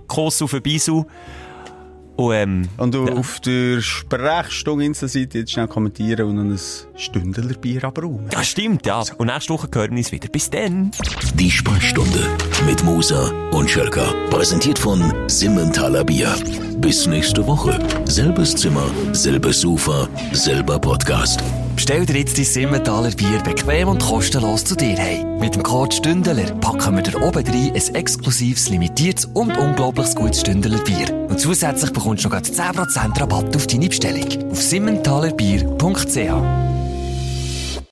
Kuss auf den Bisu. Und, ähm, Und du auf der Sprechstunde Insta-Seite jetzt schnell kommentieren und noch ein Stündler Bier abräumen. ja, stimmt, ja. Und nächste Woche hören wir uns wieder. Bis dann. Die Sprechstunde mit Musa und Schelka. Präsentiert von Simmentaler Bier. Bis nächste Woche. Selbes Zimmer, selbes Sofa, selber Podcast. Bestell dir jetzt dein Simmentaler Bier bequem und kostenlos zu dir heim. Mit dem Code Stündler packen wir dir oben rein ein exklusives, limitiertes und unglaublich gutes Stündler Bier. Und zusätzlich bekommst du noch grad 10% Rabatt auf deine Bestellung. Auf simmentalerbier.ch